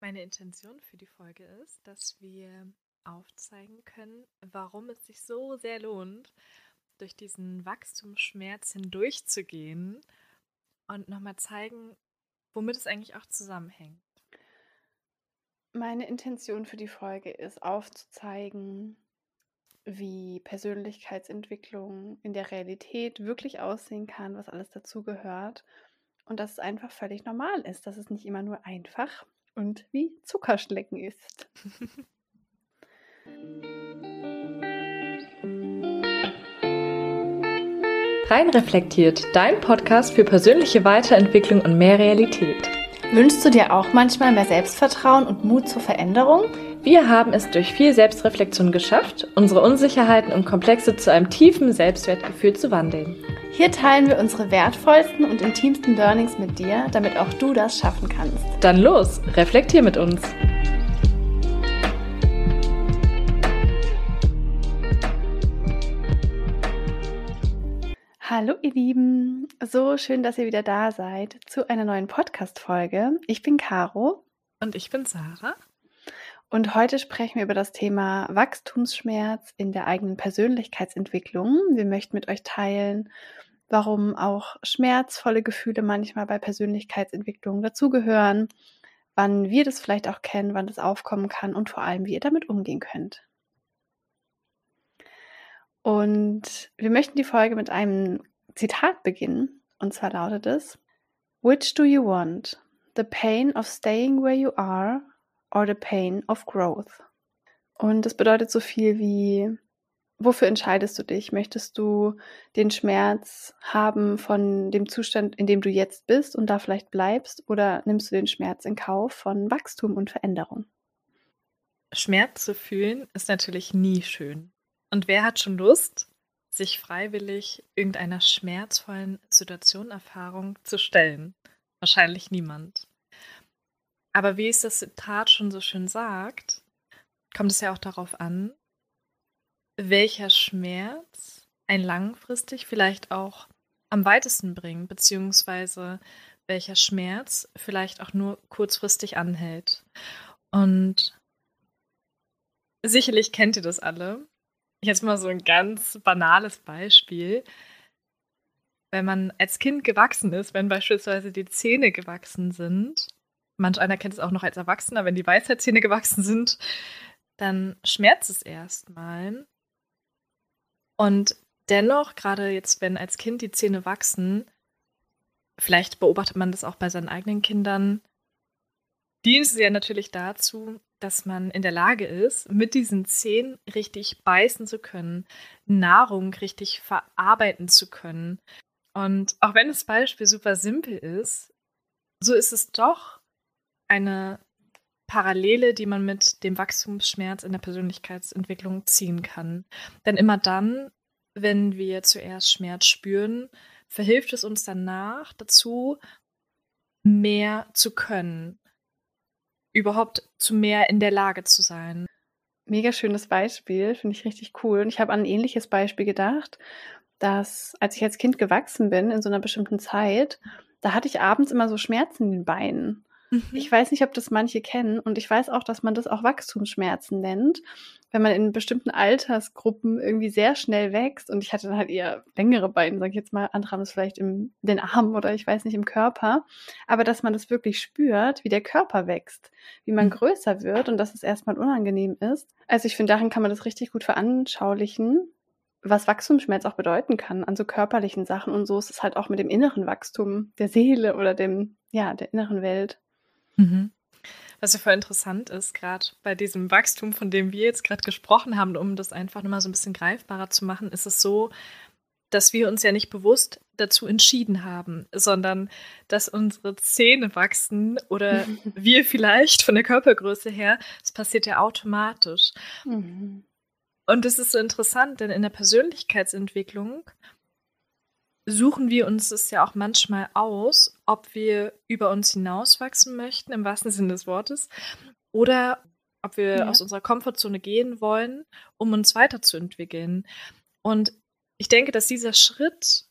Meine Intention für die Folge ist, dass wir aufzeigen können, warum es sich so sehr lohnt, durch diesen Wachstumsschmerz hindurchzugehen und nochmal zeigen, womit es eigentlich auch zusammenhängt. Meine Intention für die Folge ist aufzuzeigen, wie Persönlichkeitsentwicklung in der Realität wirklich aussehen kann, was alles dazugehört und dass es einfach völlig normal ist, dass es nicht immer nur einfach und wie Zuckerschlecken ist. Rein reflektiert, dein Podcast für persönliche Weiterentwicklung und mehr Realität. Wünschst du dir auch manchmal mehr Selbstvertrauen und Mut zur Veränderung? Wir haben es durch viel Selbstreflexion geschafft, unsere Unsicherheiten und Komplexe zu einem tiefen Selbstwertgefühl zu wandeln. Hier teilen wir unsere wertvollsten und intimsten Learnings mit dir, damit auch du das schaffen kannst. Dann los, reflektier mit uns. Hallo ihr Lieben, so schön, dass ihr wieder da seid zu einer neuen Podcast-Folge. Ich bin Caro. Und ich bin Sarah. Und heute sprechen wir über das Thema Wachstumsschmerz in der eigenen Persönlichkeitsentwicklung. Wir möchten mit euch teilen, warum auch schmerzvolle Gefühle manchmal bei Persönlichkeitsentwicklung dazugehören, wann wir das vielleicht auch kennen, wann das aufkommen kann und vor allem, wie ihr damit umgehen könnt. Und wir möchten die Folge mit einem Zitat beginnen. Und zwar lautet es, Which do you want? The pain of staying where you are or the pain of growth? Und das bedeutet so viel wie, wofür entscheidest du dich? Möchtest du den Schmerz haben von dem Zustand, in dem du jetzt bist und da vielleicht bleibst? Oder nimmst du den Schmerz in Kauf von Wachstum und Veränderung? Schmerz zu fühlen ist natürlich nie schön. Und wer hat schon Lust, sich freiwillig irgendeiner schmerzvollen Situation, Erfahrung zu stellen? Wahrscheinlich niemand. Aber wie es das Zitat schon so schön sagt, kommt es ja auch darauf an, welcher Schmerz ein langfristig vielleicht auch am weitesten bringt, beziehungsweise welcher Schmerz vielleicht auch nur kurzfristig anhält. Und sicherlich kennt ihr das alle. Jetzt mal so ein ganz banales Beispiel. Wenn man als Kind gewachsen ist, wenn beispielsweise die Zähne gewachsen sind, manch einer kennt es auch noch als Erwachsener, wenn die Weisheitszähne gewachsen sind, dann schmerzt es erstmal. Und dennoch, gerade jetzt, wenn als Kind die Zähne wachsen, vielleicht beobachtet man das auch bei seinen eigenen Kindern, dient es ja natürlich dazu, dass man in der Lage ist, mit diesen Zähnen richtig beißen zu können, Nahrung richtig verarbeiten zu können. Und auch wenn das Beispiel super simpel ist, so ist es doch eine Parallele, die man mit dem Wachstumsschmerz in der Persönlichkeitsentwicklung ziehen kann. Denn immer dann, wenn wir zuerst Schmerz spüren, verhilft es uns danach dazu, mehr zu können, überhaupt zu mehr in der Lage zu sein. Mega schönes Beispiel, finde ich richtig cool. Und ich habe an ein ähnliches Beispiel gedacht, dass als ich als Kind gewachsen bin in so einer bestimmten Zeit, da hatte ich abends immer so Schmerzen in den Beinen. Mhm. Ich weiß nicht, ob das manche kennen und ich weiß auch, dass man das auch Wachstumsschmerzen nennt, wenn man in bestimmten Altersgruppen irgendwie sehr schnell wächst und ich hatte dann halt eher längere Beine, sag ich jetzt mal, andere haben es vielleicht in den Armen oder ich weiß nicht im Körper, aber dass man das wirklich spürt, wie der Körper wächst, wie man mhm. größer wird und dass es erstmal unangenehm ist. Also ich finde, darin kann man das richtig gut veranschaulichen, was Wachstumsschmerz auch bedeuten kann an so körperlichen Sachen und so ist es halt auch mit dem inneren Wachstum der Seele oder dem, ja, der inneren Welt. Mhm. Was ja voll interessant ist, gerade bei diesem Wachstum, von dem wir jetzt gerade gesprochen haben, um das einfach nochmal so ein bisschen greifbarer zu machen, ist es so, dass wir uns ja nicht bewusst dazu entschieden haben, sondern dass unsere Zähne wachsen oder wir vielleicht von der Körpergröße her, das passiert ja automatisch. Mhm. Und das ist so interessant, denn in der Persönlichkeitsentwicklung suchen wir uns es ja auch manchmal aus, ob wir über uns hinauswachsen möchten, im wahrsten Sinne des Wortes, oder ob wir ja. aus unserer Komfortzone gehen wollen, um uns weiterzuentwickeln. Und ich denke, dass dieser Schritt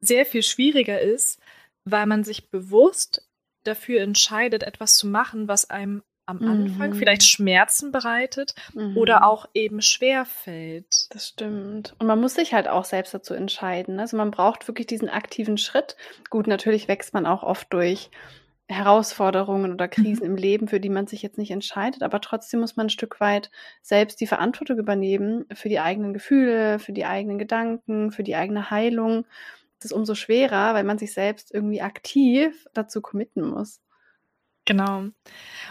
sehr viel schwieriger ist, weil man sich bewusst dafür entscheidet, etwas zu machen, was einem am Anfang Mhm. vielleicht Schmerzen bereitet Mhm. oder auch eben schwer fällt. Das stimmt. Und man muss sich halt auch selbst dazu entscheiden. ne? Also man braucht wirklich diesen aktiven Schritt. Gut, natürlich wächst man auch oft durch Herausforderungen oder Krisen im Leben, für die man sich jetzt nicht entscheidet, aber trotzdem muss man ein Stück weit selbst die Verantwortung übernehmen für die eigenen Gefühle, für die eigenen Gedanken, für die eigene Heilung. Das ist umso schwerer, weil man sich selbst irgendwie aktiv dazu committen muss. Genau.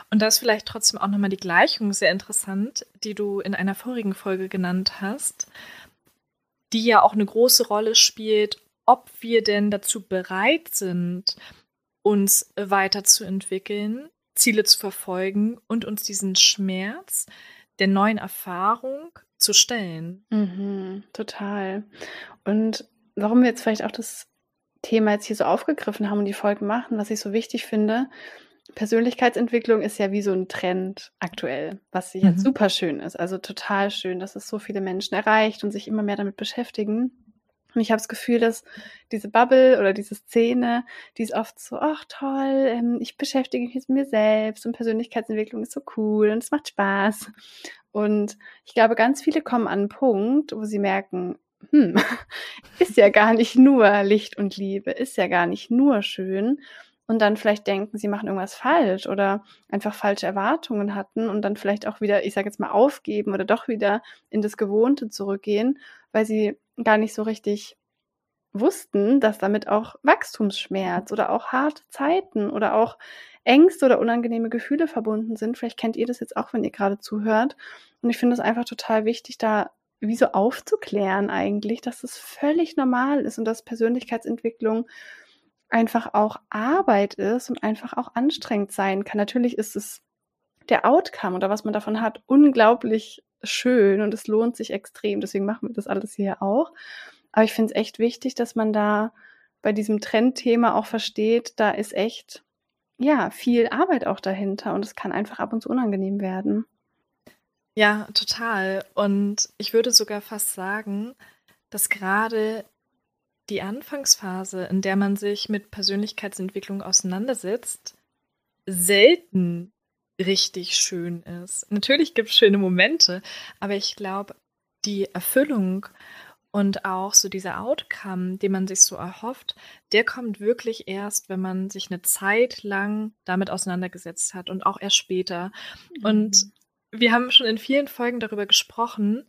Und da ist vielleicht trotzdem auch nochmal die Gleichung sehr interessant, die du in einer vorigen Folge genannt hast, die ja auch eine große Rolle spielt, ob wir denn dazu bereit sind, uns weiterzuentwickeln, Ziele zu verfolgen und uns diesen Schmerz der neuen Erfahrung zu stellen. Mhm, total. Und warum wir jetzt vielleicht auch das Thema jetzt hier so aufgegriffen haben und die Folgen machen, was ich so wichtig finde, Persönlichkeitsentwicklung ist ja wie so ein Trend aktuell, was jetzt Mhm. super schön ist. Also total schön, dass es so viele Menschen erreicht und sich immer mehr damit beschäftigen. Und ich habe das Gefühl, dass diese Bubble oder diese Szene, die ist oft so, ach toll, ähm, ich beschäftige mich mit mir selbst und Persönlichkeitsentwicklung ist so cool und es macht Spaß. Und ich glaube, ganz viele kommen an einen Punkt, wo sie merken, hm, ist ja gar nicht nur Licht und Liebe, ist ja gar nicht nur schön. Und dann vielleicht denken, sie machen irgendwas falsch oder einfach falsche Erwartungen hatten und dann vielleicht auch wieder, ich sage jetzt mal, aufgeben oder doch wieder in das Gewohnte zurückgehen, weil sie gar nicht so richtig wussten, dass damit auch Wachstumsschmerz oder auch harte Zeiten oder auch Ängste oder unangenehme Gefühle verbunden sind. Vielleicht kennt ihr das jetzt auch, wenn ihr gerade zuhört. Und ich finde es einfach total wichtig, da wie so aufzuklären eigentlich, dass es völlig normal ist und dass Persönlichkeitsentwicklung einfach auch Arbeit ist und einfach auch anstrengend sein kann. Natürlich ist es der Outcome oder was man davon hat unglaublich schön und es lohnt sich extrem. Deswegen machen wir das alles hier auch. Aber ich finde es echt wichtig, dass man da bei diesem Trendthema auch versteht, da ist echt ja viel Arbeit auch dahinter und es kann einfach ab und zu unangenehm werden. Ja, total. Und ich würde sogar fast sagen, dass gerade die Anfangsphase, in der man sich mit Persönlichkeitsentwicklung auseinandersetzt, selten richtig schön ist. Natürlich gibt es schöne Momente, aber ich glaube, die Erfüllung und auch so dieser Outcome, den man sich so erhofft, der kommt wirklich erst, wenn man sich eine Zeit lang damit auseinandergesetzt hat und auch erst später. Und wir haben schon in vielen Folgen darüber gesprochen,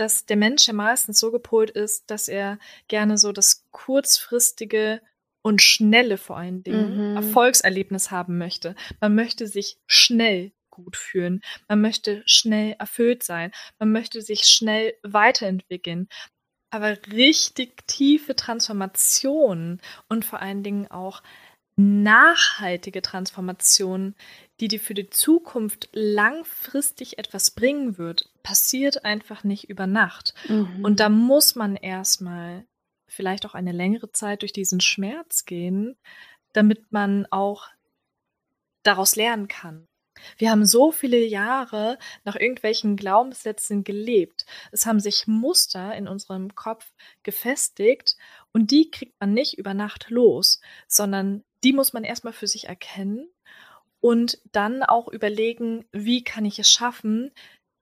dass der Mensch ja meistens so gepolt ist, dass er gerne so das kurzfristige und schnelle vor allen Dingen Mhm. Erfolgserlebnis haben möchte. Man möchte sich schnell gut fühlen. Man möchte schnell erfüllt sein. Man möchte sich schnell weiterentwickeln. Aber richtig tiefe Transformationen und vor allen Dingen auch nachhaltige Transformationen, die dir für die Zukunft langfristig etwas bringen wird, passiert einfach nicht über Nacht. Mhm. Und da muss man erstmal vielleicht auch eine längere Zeit durch diesen Schmerz gehen, damit man auch daraus lernen kann. Wir haben so viele Jahre nach irgendwelchen Glaubenssätzen gelebt. Es haben sich Muster in unserem Kopf gefestigt und die kriegt man nicht über Nacht los, sondern die muss man erstmal für sich erkennen und dann auch überlegen, wie kann ich es schaffen,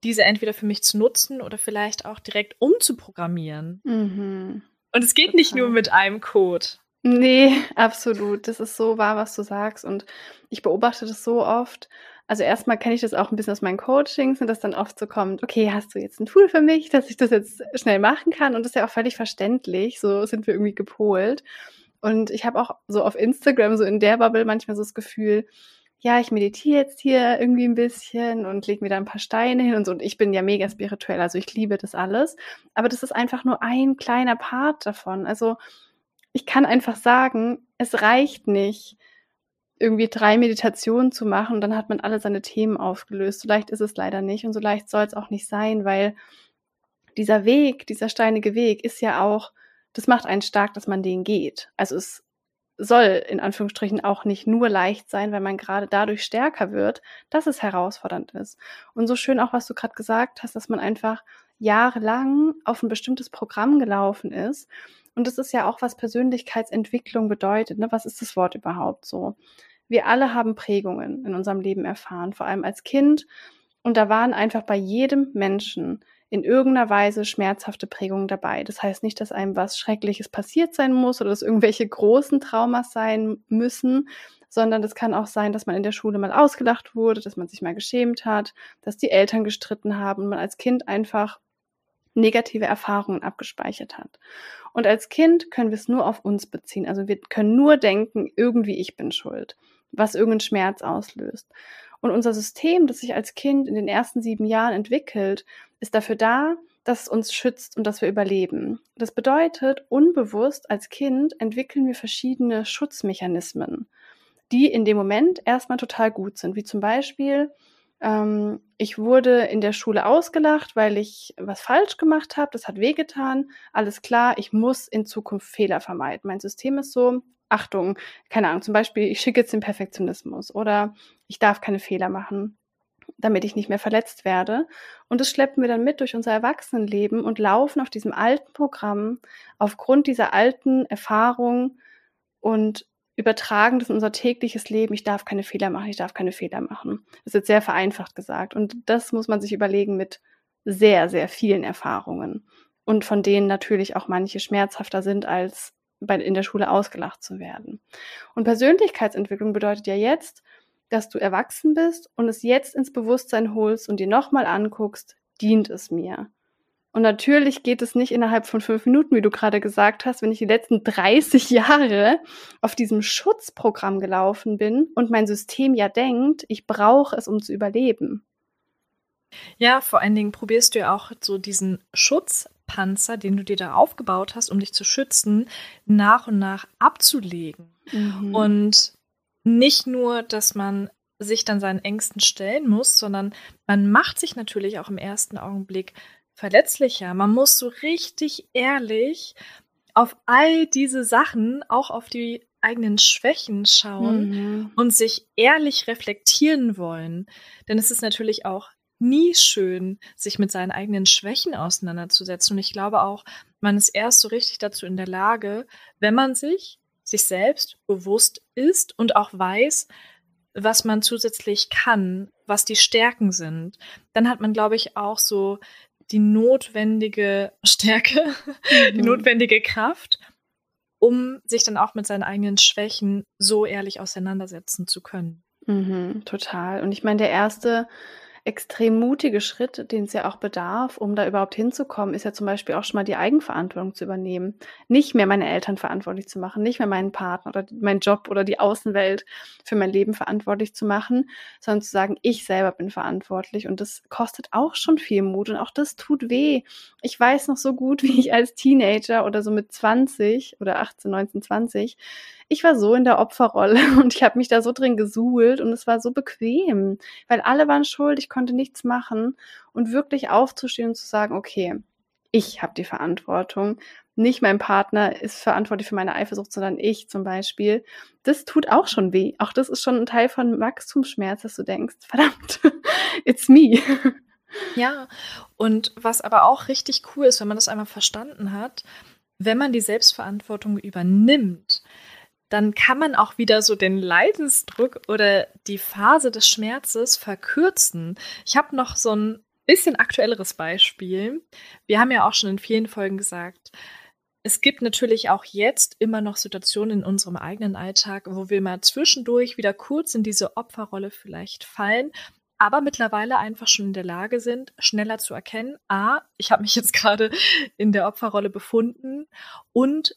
diese entweder für mich zu nutzen oder vielleicht auch direkt umzuprogrammieren. Mhm. Und es geht nicht Total. nur mit einem Code. Nee, absolut. Das ist so wahr, was du sagst. Und ich beobachte das so oft. Also erstmal kenne ich das auch ein bisschen aus meinen Coachings und dass dann oft so kommt, okay, hast du jetzt ein Tool für mich, dass ich das jetzt schnell machen kann? Und das ist ja auch völlig verständlich. So sind wir irgendwie gepolt. Und ich habe auch so auf Instagram, so in der Bubble manchmal so das Gefühl, ja, ich meditiere jetzt hier irgendwie ein bisschen und lege mir da ein paar Steine hin und so. Und ich bin ja mega spirituell, also ich liebe das alles. Aber das ist einfach nur ein kleiner Part davon. Also ich kann einfach sagen, es reicht nicht, irgendwie drei Meditationen zu machen und dann hat man alle seine Themen aufgelöst. So leicht ist es leider nicht und so leicht soll es auch nicht sein, weil dieser Weg, dieser steinige Weg ist ja auch, das macht einen stark, dass man den geht. Also es soll in Anführungsstrichen auch nicht nur leicht sein, weil man gerade dadurch stärker wird, dass es herausfordernd ist. Und so schön auch, was du gerade gesagt hast, dass man einfach jahrelang auf ein bestimmtes Programm gelaufen ist. Und das ist ja auch, was Persönlichkeitsentwicklung bedeutet. Ne? Was ist das Wort überhaupt so? Wir alle haben Prägungen in unserem Leben erfahren, vor allem als Kind. Und da waren einfach bei jedem Menschen in irgendeiner Weise schmerzhafte Prägungen dabei. Das heißt nicht, dass einem was Schreckliches passiert sein muss oder dass irgendwelche großen Traumas sein müssen, sondern das kann auch sein, dass man in der Schule mal ausgelacht wurde, dass man sich mal geschämt hat, dass die Eltern gestritten haben und man als Kind einfach negative Erfahrungen abgespeichert hat. Und als Kind können wir es nur auf uns beziehen. Also wir können nur denken, irgendwie ich bin schuld, was irgendeinen Schmerz auslöst. Und unser System, das sich als Kind in den ersten sieben Jahren entwickelt, ist dafür da, dass es uns schützt und dass wir überleben. Das bedeutet, unbewusst als Kind entwickeln wir verschiedene Schutzmechanismen die in dem Moment erstmal total gut sind. Wie zum Beispiel, ähm, ich wurde in der Schule ausgelacht, weil ich was falsch gemacht habe. Das hat wehgetan. Alles klar, ich muss in Zukunft Fehler vermeiden. Mein System ist so, Achtung, keine Ahnung, zum Beispiel, ich schicke jetzt den Perfektionismus oder ich darf keine Fehler machen, damit ich nicht mehr verletzt werde. Und das schleppen wir dann mit durch unser Erwachsenenleben und laufen auf diesem alten Programm aufgrund dieser alten Erfahrung und übertragen das in unser tägliches Leben. Ich darf keine Fehler machen, ich darf keine Fehler machen. Das ist jetzt sehr vereinfacht gesagt. Und das muss man sich überlegen mit sehr, sehr vielen Erfahrungen. Und von denen natürlich auch manche schmerzhafter sind, als bei, in der Schule ausgelacht zu werden. Und Persönlichkeitsentwicklung bedeutet ja jetzt, dass du erwachsen bist und es jetzt ins Bewusstsein holst und dir nochmal anguckst, dient es mir? Und natürlich geht es nicht innerhalb von fünf Minuten, wie du gerade gesagt hast, wenn ich die letzten 30 Jahre auf diesem Schutzprogramm gelaufen bin und mein System ja denkt, ich brauche es, um zu überleben. Ja, vor allen Dingen probierst du ja auch so diesen Schutzpanzer, den du dir da aufgebaut hast, um dich zu schützen, nach und nach abzulegen. Mhm. Und nicht nur, dass man sich dann seinen Ängsten stellen muss, sondern man macht sich natürlich auch im ersten Augenblick verletzlicher. Man muss so richtig ehrlich auf all diese Sachen, auch auf die eigenen Schwächen schauen mhm. und sich ehrlich reflektieren wollen. Denn es ist natürlich auch nie schön, sich mit seinen eigenen Schwächen auseinanderzusetzen. Und ich glaube auch, man ist erst so richtig dazu in der Lage, wenn man sich sich selbst bewusst ist und auch weiß, was man zusätzlich kann, was die Stärken sind. Dann hat man, glaube ich, auch so die notwendige Stärke, mhm. die notwendige Kraft, um sich dann auch mit seinen eigenen Schwächen so ehrlich auseinandersetzen zu können. Mhm, total. Und ich meine, der erste extrem mutige Schritt, den es ja auch bedarf, um da überhaupt hinzukommen, ist ja zum Beispiel auch schon mal die Eigenverantwortung zu übernehmen. Nicht mehr meine Eltern verantwortlich zu machen, nicht mehr meinen Partner oder meinen Job oder die Außenwelt für mein Leben verantwortlich zu machen, sondern zu sagen, ich selber bin verantwortlich. Und das kostet auch schon viel Mut und auch das tut weh. Ich weiß noch so gut, wie ich als Teenager oder so mit 20 oder 18, 19, 20 ich war so in der Opferrolle und ich habe mich da so drin gesuhlt und es war so bequem, weil alle waren schuld, ich konnte nichts machen und wirklich aufzustehen und zu sagen, okay, ich habe die Verantwortung. Nicht mein Partner ist verantwortlich für meine Eifersucht, sondern ich zum Beispiel. Das tut auch schon weh. Auch das ist schon ein Teil von Wachstumsschmerz, dass du denkst, verdammt, it's me. Ja, und was aber auch richtig cool ist, wenn man das einmal verstanden hat, wenn man die Selbstverantwortung übernimmt, dann kann man auch wieder so den Leidensdruck oder die Phase des Schmerzes verkürzen. Ich habe noch so ein bisschen aktuelleres Beispiel. Wir haben ja auch schon in vielen Folgen gesagt, es gibt natürlich auch jetzt immer noch Situationen in unserem eigenen Alltag, wo wir mal zwischendurch wieder kurz in diese Opferrolle vielleicht fallen, aber mittlerweile einfach schon in der Lage sind, schneller zu erkennen, a, ich habe mich jetzt gerade in der Opferrolle befunden und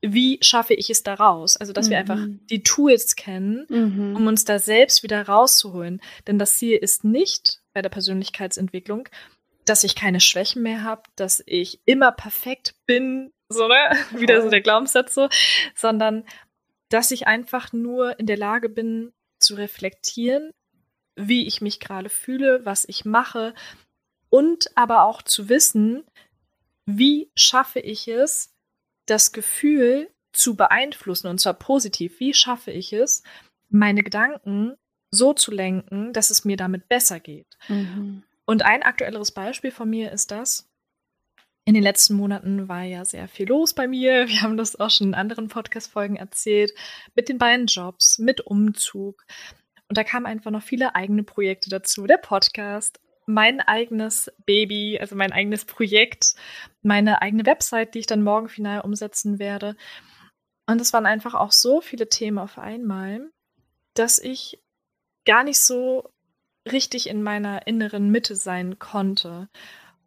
wie schaffe ich es da raus? Also, dass mhm. wir einfach die Tools kennen, mhm. um uns da selbst wieder rauszuholen. Denn das Ziel ist nicht bei der Persönlichkeitsentwicklung, dass ich keine Schwächen mehr habe, dass ich immer perfekt bin, so, ne? Wieder so der Glaubenssatz so, sondern dass ich einfach nur in der Lage bin, zu reflektieren, wie ich mich gerade fühle, was ich mache und aber auch zu wissen, wie schaffe ich es, das Gefühl zu beeinflussen und zwar positiv. Wie schaffe ich es, meine Gedanken so zu lenken, dass es mir damit besser geht? Mhm. Und ein aktuelleres Beispiel von mir ist das, in den letzten Monaten war ja sehr viel los bei mir. Wir haben das auch schon in anderen Podcast-Folgen erzählt. Mit den beiden Jobs, mit Umzug. Und da kamen einfach noch viele eigene Projekte dazu. Der Podcast, mein eigenes Baby, also mein eigenes Projekt, meine eigene Website, die ich dann morgen final umsetzen werde. Und es waren einfach auch so viele Themen auf einmal, dass ich gar nicht so richtig in meiner inneren Mitte sein konnte.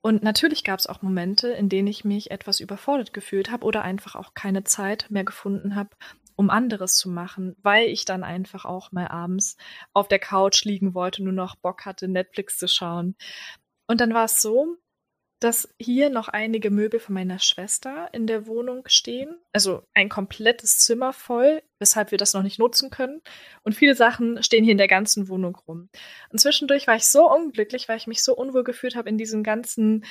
Und natürlich gab es auch Momente, in denen ich mich etwas überfordert gefühlt habe oder einfach auch keine Zeit mehr gefunden habe, um anderes zu machen, weil ich dann einfach auch mal abends auf der Couch liegen wollte, nur noch Bock hatte, Netflix zu schauen. Und dann war es so, dass hier noch einige Möbel von meiner Schwester in der Wohnung stehen. Also ein komplettes Zimmer voll, weshalb wir das noch nicht nutzen können. Und viele Sachen stehen hier in der ganzen Wohnung rum. Und zwischendurch war ich so unglücklich, weil ich mich so unwohl gefühlt habe, in diesem ganzen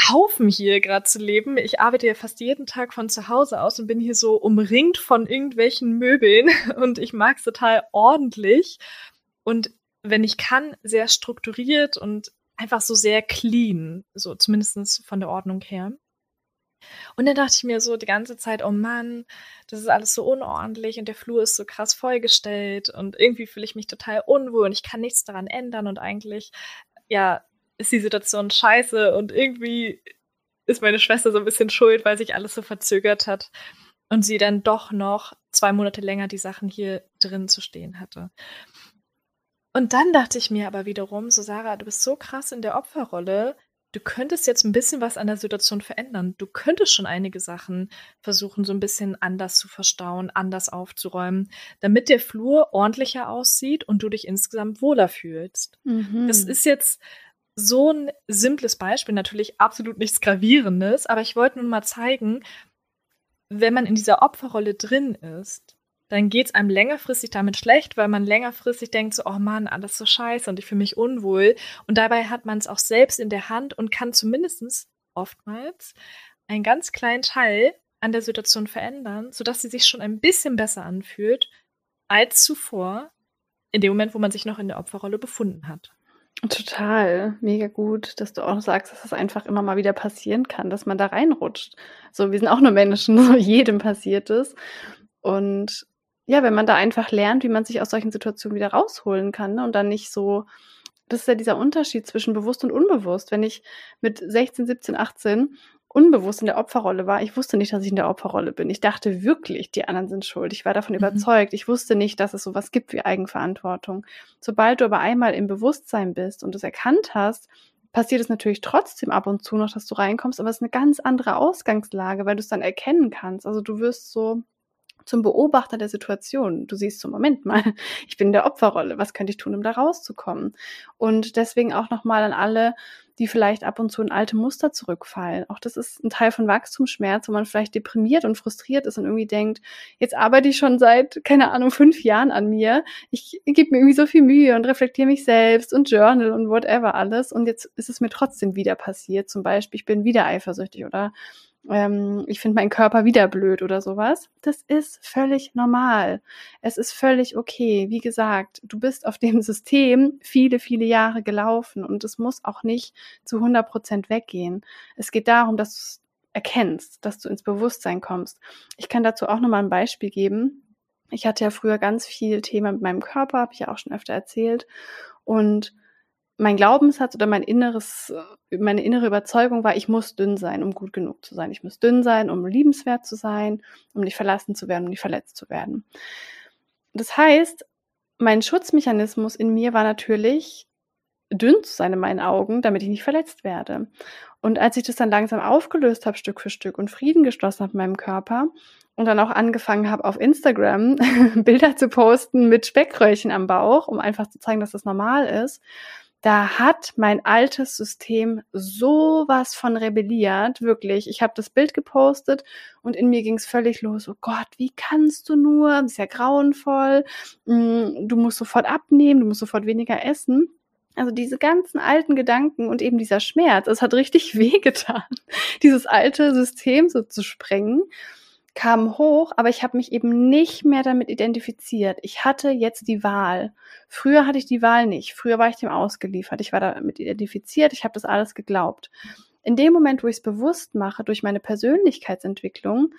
Haufen hier gerade zu leben. Ich arbeite ja fast jeden Tag von zu Hause aus und bin hier so umringt von irgendwelchen Möbeln und ich mag es total ordentlich und wenn ich kann, sehr strukturiert und einfach so sehr clean, so zumindest von der Ordnung her. Und dann dachte ich mir so die ganze Zeit, oh Mann, das ist alles so unordentlich und der Flur ist so krass vollgestellt und irgendwie fühle ich mich total unwohl und ich kann nichts daran ändern und eigentlich, ja, ist die Situation scheiße und irgendwie ist meine Schwester so ein bisschen schuld, weil sich alles so verzögert hat und sie dann doch noch zwei Monate länger die Sachen hier drin zu stehen hatte. Und dann dachte ich mir aber wiederum, so Sarah, du bist so krass in der Opferrolle, du könntest jetzt ein bisschen was an der Situation verändern. Du könntest schon einige Sachen versuchen, so ein bisschen anders zu verstauen, anders aufzuräumen, damit der Flur ordentlicher aussieht und du dich insgesamt wohler fühlst. Mhm. Das ist jetzt so ein simples Beispiel, natürlich absolut nichts Gravierendes, aber ich wollte nun mal zeigen, wenn man in dieser Opferrolle drin ist, dann geht es einem längerfristig damit schlecht, weil man längerfristig denkt so, oh Mann, alles so scheiße und ich fühle mich unwohl. Und dabei hat man es auch selbst in der Hand und kann zumindest oftmals einen ganz kleinen Teil an der Situation verändern, sodass sie sich schon ein bisschen besser anfühlt als zuvor, in dem Moment, wo man sich noch in der Opferrolle befunden hat. Total, mega gut, dass du auch sagst, dass das einfach immer mal wieder passieren kann, dass man da reinrutscht. So, wir sind auch nur Menschen, so jedem passiert es. Und ja, wenn man da einfach lernt, wie man sich aus solchen Situationen wieder rausholen kann ne? und dann nicht so, das ist ja dieser Unterschied zwischen bewusst und unbewusst. Wenn ich mit 16, 17, 18 unbewusst in der Opferrolle war, ich wusste nicht, dass ich in der Opferrolle bin. Ich dachte wirklich, die anderen sind schuld. Ich war davon mhm. überzeugt. Ich wusste nicht, dass es sowas gibt wie Eigenverantwortung. Sobald du aber einmal im Bewusstsein bist und es erkannt hast, passiert es natürlich trotzdem ab und zu noch, dass du reinkommst, aber es ist eine ganz andere Ausgangslage, weil du es dann erkennen kannst. Also du wirst so zum Beobachter der Situation. Du siehst so, Moment mal, ich bin in der Opferrolle. Was könnte ich tun, um da rauszukommen? Und deswegen auch nochmal an alle, die vielleicht ab und zu in alte Muster zurückfallen. Auch das ist ein Teil von Wachstumsschmerz, wo man vielleicht deprimiert und frustriert ist und irgendwie denkt, jetzt arbeite ich schon seit, keine Ahnung, fünf Jahren an mir. Ich gebe mir irgendwie so viel Mühe und reflektiere mich selbst und Journal und whatever alles. Und jetzt ist es mir trotzdem wieder passiert. Zum Beispiel, ich bin wieder eifersüchtig oder ähm, ich finde meinen Körper wieder blöd oder sowas. Das ist völlig normal. Es ist völlig okay. Wie gesagt, du bist auf dem System viele, viele Jahre gelaufen und es muss auch nicht zu 100 Prozent weggehen. Es geht darum, dass du es erkennst, dass du ins Bewusstsein kommst. Ich kann dazu auch nochmal ein Beispiel geben. Ich hatte ja früher ganz viel Thema mit meinem Körper, habe ich ja auch schon öfter erzählt. Und mein Glaubenssatz oder mein inneres, äh, meine innere Überzeugung war, ich muss dünn sein, um gut genug zu sein. Ich muss dünn sein, um liebenswert zu sein, um nicht verlassen zu werden, um nicht verletzt zu werden. Das heißt, mein Schutzmechanismus in mir war natürlich, dünn zu sein in meinen Augen, damit ich nicht verletzt werde. Und als ich das dann langsam aufgelöst habe, Stück für Stück und Frieden geschlossen habe mit meinem Körper und dann auch angefangen habe, auf Instagram Bilder zu posten mit Speckröllchen am Bauch, um einfach zu zeigen, dass das normal ist, da hat mein altes System sowas von rebelliert, wirklich. Ich habe das Bild gepostet und in mir ging es völlig los. Oh Gott, wie kannst du nur? Das ist ja grauenvoll. Mm, du musst sofort abnehmen, du musst sofort weniger essen. Also diese ganzen alten Gedanken und eben dieser Schmerz, es hat richtig wehgetan, dieses alte System so zu sprengen kamen hoch, aber ich habe mich eben nicht mehr damit identifiziert. Ich hatte jetzt die Wahl. Früher hatte ich die Wahl nicht. Früher war ich dem ausgeliefert. Ich war damit identifiziert. Ich habe das alles geglaubt. in dem Moment, wo ich es bewusst mache, durch meine Persönlichkeitsentwicklung,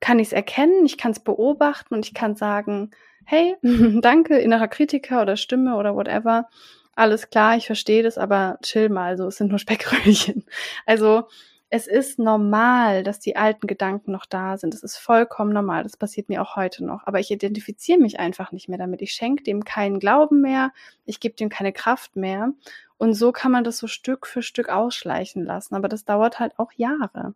kann ich es erkennen, ich kann es beobachten und ich kann sagen, hey, danke, innerer Kritiker oder Stimme oder whatever. Alles klar, ich verstehe das, aber chill mal, so, es sind nur Speckröllchen. Also, es ist normal, dass die alten Gedanken noch da sind. Es ist vollkommen normal. Das passiert mir auch heute noch. Aber ich identifiziere mich einfach nicht mehr damit. Ich schenke dem keinen Glauben mehr. Ich gebe dem keine Kraft mehr. Und so kann man das so Stück für Stück ausschleichen lassen. Aber das dauert halt auch Jahre.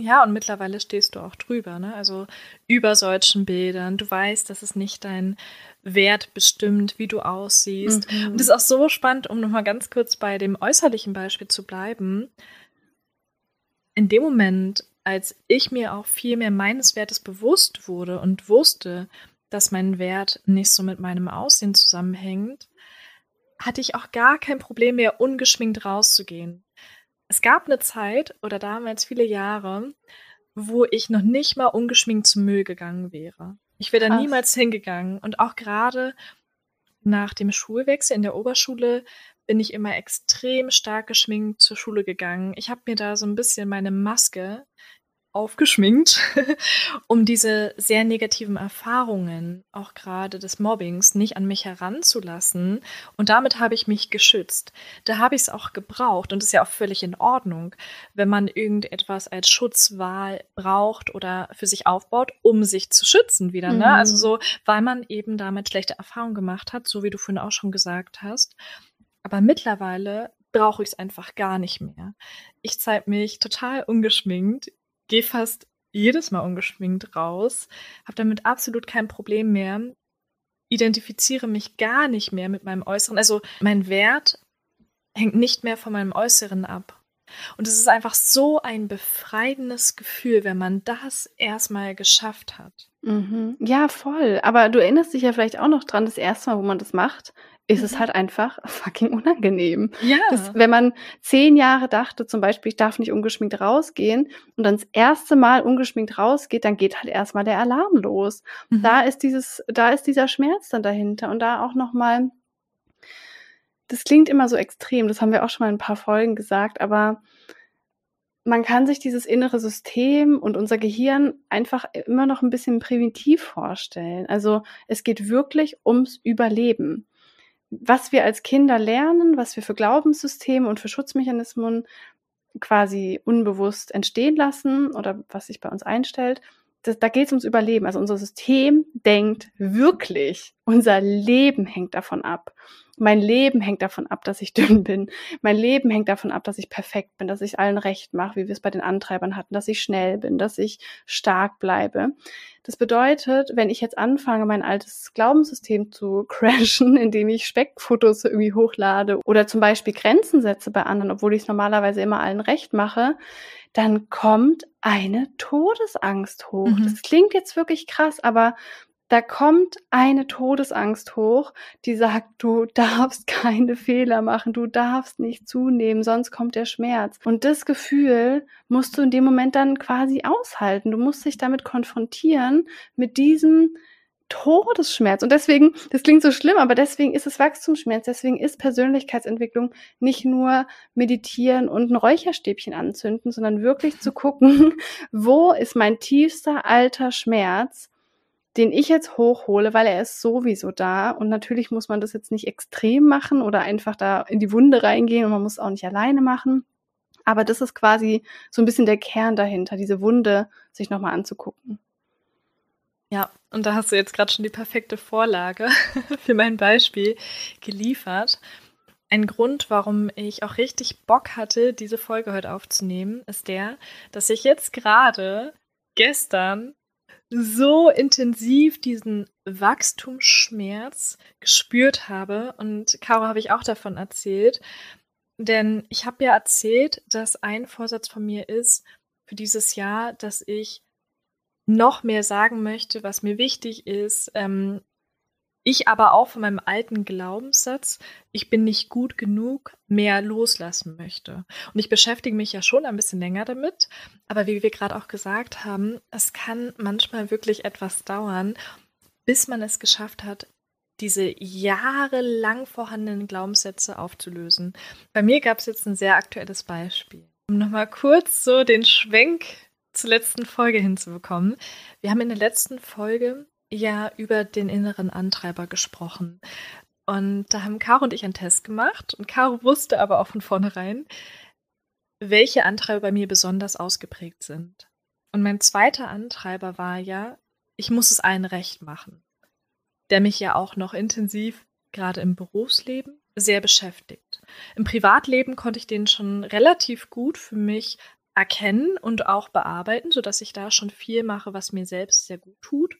Ja, und mittlerweile stehst du auch drüber, ne? Also über solchen Bildern. Du weißt, dass es nicht dein Wert bestimmt, wie du aussiehst. Mhm. Und es ist auch so spannend, um nochmal ganz kurz bei dem äußerlichen Beispiel zu bleiben. In dem Moment, als ich mir auch viel mehr meines Wertes bewusst wurde und wusste, dass mein Wert nicht so mit meinem Aussehen zusammenhängt, hatte ich auch gar kein Problem mehr, ungeschminkt rauszugehen es gab eine Zeit oder damals viele Jahre, wo ich noch nicht mal ungeschminkt zum Müll gegangen wäre. Ich wäre da niemals hingegangen. Und auch gerade nach dem Schulwechsel in der Oberschule bin ich immer extrem stark geschminkt zur Schule gegangen. Ich habe mir da so ein bisschen meine Maske aufgeschminkt, um diese sehr negativen Erfahrungen, auch gerade des Mobbings, nicht an mich heranzulassen. Und damit habe ich mich geschützt. Da habe ich es auch gebraucht und ist ja auch völlig in Ordnung, wenn man irgendetwas als Schutzwahl braucht oder für sich aufbaut, um sich zu schützen wieder. Ne? Also mhm. so, weil man eben damit schlechte Erfahrungen gemacht hat, so wie du vorhin auch schon gesagt hast. Aber mittlerweile brauche ich es einfach gar nicht mehr. Ich zeige mich total ungeschminkt gehe fast jedes Mal ungeschminkt raus, habe damit absolut kein Problem mehr, identifiziere mich gar nicht mehr mit meinem Äußeren. Also mein Wert hängt nicht mehr von meinem Äußeren ab. Und es ist einfach so ein befreiendes Gefühl, wenn man das erstmal geschafft hat. Mhm. Ja, voll. Aber du erinnerst dich ja vielleicht auch noch dran, das erste Mal, wo man das macht, ist es mhm. halt einfach fucking unangenehm. Ja. Das, wenn man zehn Jahre dachte, zum Beispiel, ich darf nicht ungeschminkt rausgehen und dann das erste Mal ungeschminkt rausgeht, dann geht halt erstmal der Alarm los. Mhm. Da ist dieses, da ist dieser Schmerz dann dahinter und da auch nochmal, das klingt immer so extrem, das haben wir auch schon mal in ein paar Folgen gesagt, aber man kann sich dieses innere System und unser Gehirn einfach immer noch ein bisschen primitiv vorstellen. Also es geht wirklich ums Überleben was wir als Kinder lernen, was wir für Glaubenssysteme und für Schutzmechanismen quasi unbewusst entstehen lassen oder was sich bei uns einstellt, das, da geht es ums Überleben. Also unser System denkt wirklich, unser Leben hängt davon ab. Mein Leben hängt davon ab, dass ich dünn bin. Mein Leben hängt davon ab, dass ich perfekt bin, dass ich allen recht mache, wie wir es bei den Antreibern hatten, dass ich schnell bin, dass ich stark bleibe. Das bedeutet, wenn ich jetzt anfange, mein altes Glaubenssystem zu crashen, indem ich Speckfotos irgendwie hochlade oder zum Beispiel Grenzen setze bei anderen, obwohl ich es normalerweise immer allen recht mache, dann kommt eine Todesangst hoch. Mhm. Das klingt jetzt wirklich krass, aber da kommt eine Todesangst hoch, die sagt, du darfst keine Fehler machen, du darfst nicht zunehmen, sonst kommt der Schmerz. Und das Gefühl musst du in dem Moment dann quasi aushalten. Du musst dich damit konfrontieren, mit diesem Todesschmerz. Und deswegen, das klingt so schlimm, aber deswegen ist es Wachstumsschmerz, deswegen ist Persönlichkeitsentwicklung nicht nur meditieren und ein Räucherstäbchen anzünden, sondern wirklich zu gucken, wo ist mein tiefster alter Schmerz den ich jetzt hochhole, weil er ist sowieso da. Und natürlich muss man das jetzt nicht extrem machen oder einfach da in die Wunde reingehen und man muss es auch nicht alleine machen. Aber das ist quasi so ein bisschen der Kern dahinter, diese Wunde sich nochmal anzugucken. Ja, und da hast du jetzt gerade schon die perfekte Vorlage für mein Beispiel geliefert. Ein Grund, warum ich auch richtig Bock hatte, diese Folge heute aufzunehmen, ist der, dass ich jetzt gerade gestern so intensiv diesen Wachstumsschmerz gespürt habe. Und Caro habe ich auch davon erzählt. Denn ich habe ja erzählt, dass ein Vorsatz von mir ist für dieses Jahr, dass ich noch mehr sagen möchte, was mir wichtig ist, ähm, ich aber auch von meinem alten Glaubenssatz, ich bin nicht gut genug, mehr loslassen möchte. Und ich beschäftige mich ja schon ein bisschen länger damit, aber wie wir gerade auch gesagt haben, es kann manchmal wirklich etwas dauern, bis man es geschafft hat, diese jahrelang vorhandenen Glaubenssätze aufzulösen. Bei mir gab es jetzt ein sehr aktuelles Beispiel. Um nochmal kurz so den Schwenk zur letzten Folge hinzubekommen. Wir haben in der letzten Folge ja über den inneren Antreiber gesprochen. Und da haben Caro und ich einen Test gemacht. Und Caro wusste aber auch von vornherein, welche Antreiber bei mir besonders ausgeprägt sind. Und mein zweiter Antreiber war ja, ich muss es allen recht machen, der mich ja auch noch intensiv, gerade im Berufsleben, sehr beschäftigt. Im Privatleben konnte ich den schon relativ gut für mich erkennen und auch bearbeiten, sodass ich da schon viel mache, was mir selbst sehr gut tut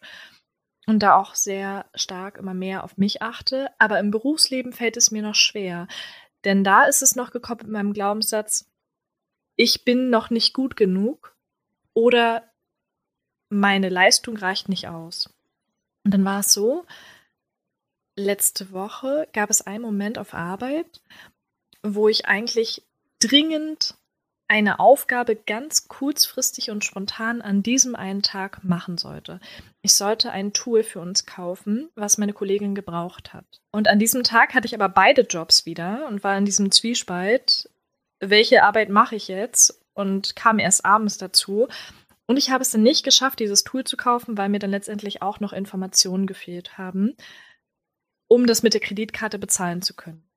und da auch sehr stark immer mehr auf mich achte. Aber im Berufsleben fällt es mir noch schwer, denn da ist es noch gekoppelt mit meinem Glaubenssatz, ich bin noch nicht gut genug oder meine Leistung reicht nicht aus. Und dann war es so, letzte Woche gab es einen Moment auf Arbeit, wo ich eigentlich dringend eine Aufgabe ganz kurzfristig und spontan an diesem einen Tag machen sollte. Ich sollte ein Tool für uns kaufen, was meine Kollegin gebraucht hat. Und an diesem Tag hatte ich aber beide Jobs wieder und war in diesem Zwiespalt, welche Arbeit mache ich jetzt? Und kam erst abends dazu. Und ich habe es dann nicht geschafft, dieses Tool zu kaufen, weil mir dann letztendlich auch noch Informationen gefehlt haben, um das mit der Kreditkarte bezahlen zu können.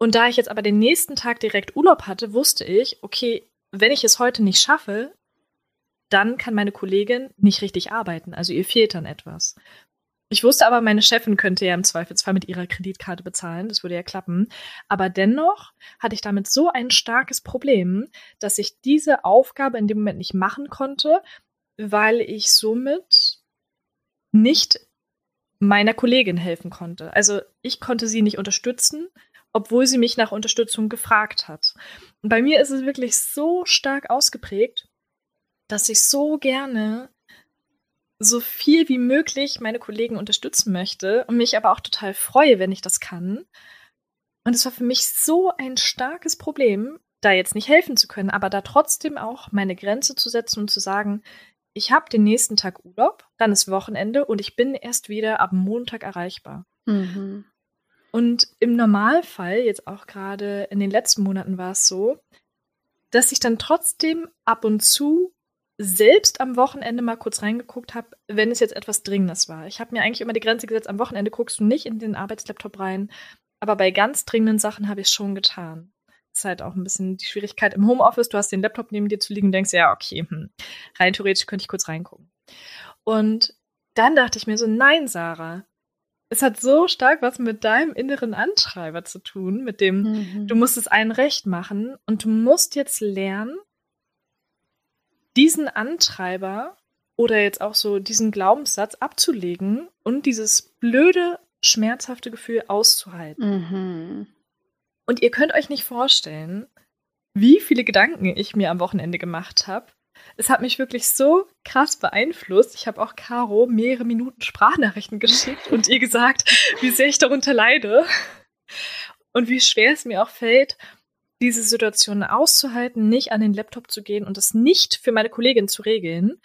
Und da ich jetzt aber den nächsten Tag direkt Urlaub hatte, wusste ich, okay, wenn ich es heute nicht schaffe, dann kann meine Kollegin nicht richtig arbeiten. Also ihr fehlt dann etwas. Ich wusste aber, meine Chefin könnte ja im Zweifelsfall mit ihrer Kreditkarte bezahlen. Das würde ja klappen. Aber dennoch hatte ich damit so ein starkes Problem, dass ich diese Aufgabe in dem Moment nicht machen konnte, weil ich somit nicht meiner Kollegin helfen konnte. Also ich konnte sie nicht unterstützen, obwohl sie mich nach Unterstützung gefragt hat. Und bei mir ist es wirklich so stark ausgeprägt, dass ich so gerne so viel wie möglich meine Kollegen unterstützen möchte und mich aber auch total freue, wenn ich das kann. Und es war für mich so ein starkes Problem, da jetzt nicht helfen zu können, aber da trotzdem auch meine Grenze zu setzen und zu sagen, ich habe den nächsten Tag Urlaub, dann ist Wochenende und ich bin erst wieder ab Montag erreichbar. Mhm. Und im Normalfall, jetzt auch gerade in den letzten Monaten war es so, dass ich dann trotzdem ab und zu selbst am Wochenende mal kurz reingeguckt habe, wenn es jetzt etwas Dringendes war. Ich habe mir eigentlich immer die Grenze gesetzt, am Wochenende guckst du nicht in den Arbeitslaptop rein, aber bei ganz dringenden Sachen habe ich es schon getan. Das ist halt auch ein bisschen die Schwierigkeit im Homeoffice. Du hast den Laptop neben dir zu liegen und denkst, ja, okay, hm, rein theoretisch könnte ich kurz reingucken. Und dann dachte ich mir so, nein, Sarah, es hat so stark was mit deinem inneren Antreiber zu tun, mit dem, mhm. du musst es allen recht machen und du musst jetzt lernen, diesen Antreiber oder jetzt auch so diesen Glaubenssatz abzulegen und dieses blöde, schmerzhafte Gefühl auszuhalten. Mhm. Und ihr könnt euch nicht vorstellen, wie viele Gedanken ich mir am Wochenende gemacht habe. Es hat mich wirklich so krass beeinflusst. Ich habe auch Caro mehrere Minuten Sprachnachrichten geschickt und ihr gesagt, wie sehr ich darunter leide und wie schwer es mir auch fällt, diese Situation auszuhalten, nicht an den Laptop zu gehen und das nicht für meine Kollegin zu regeln.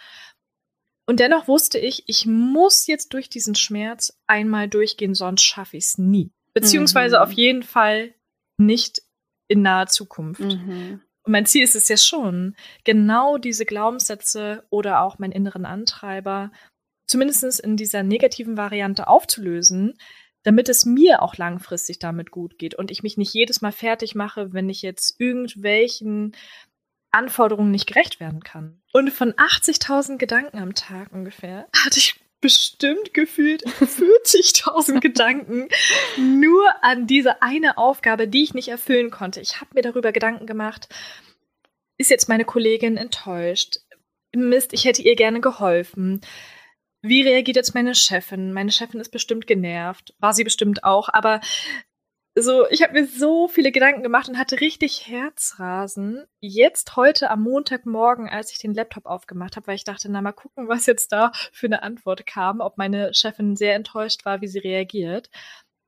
Und dennoch wusste ich, ich muss jetzt durch diesen Schmerz einmal durchgehen, sonst schaffe ich es nie. Beziehungsweise mhm. auf jeden Fall nicht in naher Zukunft. Mhm. Und mein Ziel ist es ja schon, genau diese Glaubenssätze oder auch meinen inneren Antreiber zumindest in dieser negativen Variante aufzulösen, damit es mir auch langfristig damit gut geht und ich mich nicht jedes Mal fertig mache, wenn ich jetzt irgendwelchen Anforderungen nicht gerecht werden kann. Und von 80.000 Gedanken am Tag ungefähr hatte ich bestimmt gefühlt 40.000 Gedanken nur an diese eine Aufgabe, die ich nicht erfüllen konnte. Ich habe mir darüber Gedanken gemacht, ist jetzt meine Kollegin enttäuscht? Mist, ich hätte ihr gerne geholfen. Wie reagiert jetzt meine Chefin? Meine Chefin ist bestimmt genervt. War sie bestimmt auch. Aber so, ich habe mir so viele Gedanken gemacht und hatte richtig Herzrasen. Jetzt heute am Montagmorgen, als ich den Laptop aufgemacht habe, weil ich dachte, na mal gucken, was jetzt da für eine Antwort kam, ob meine Chefin sehr enttäuscht war, wie sie reagiert.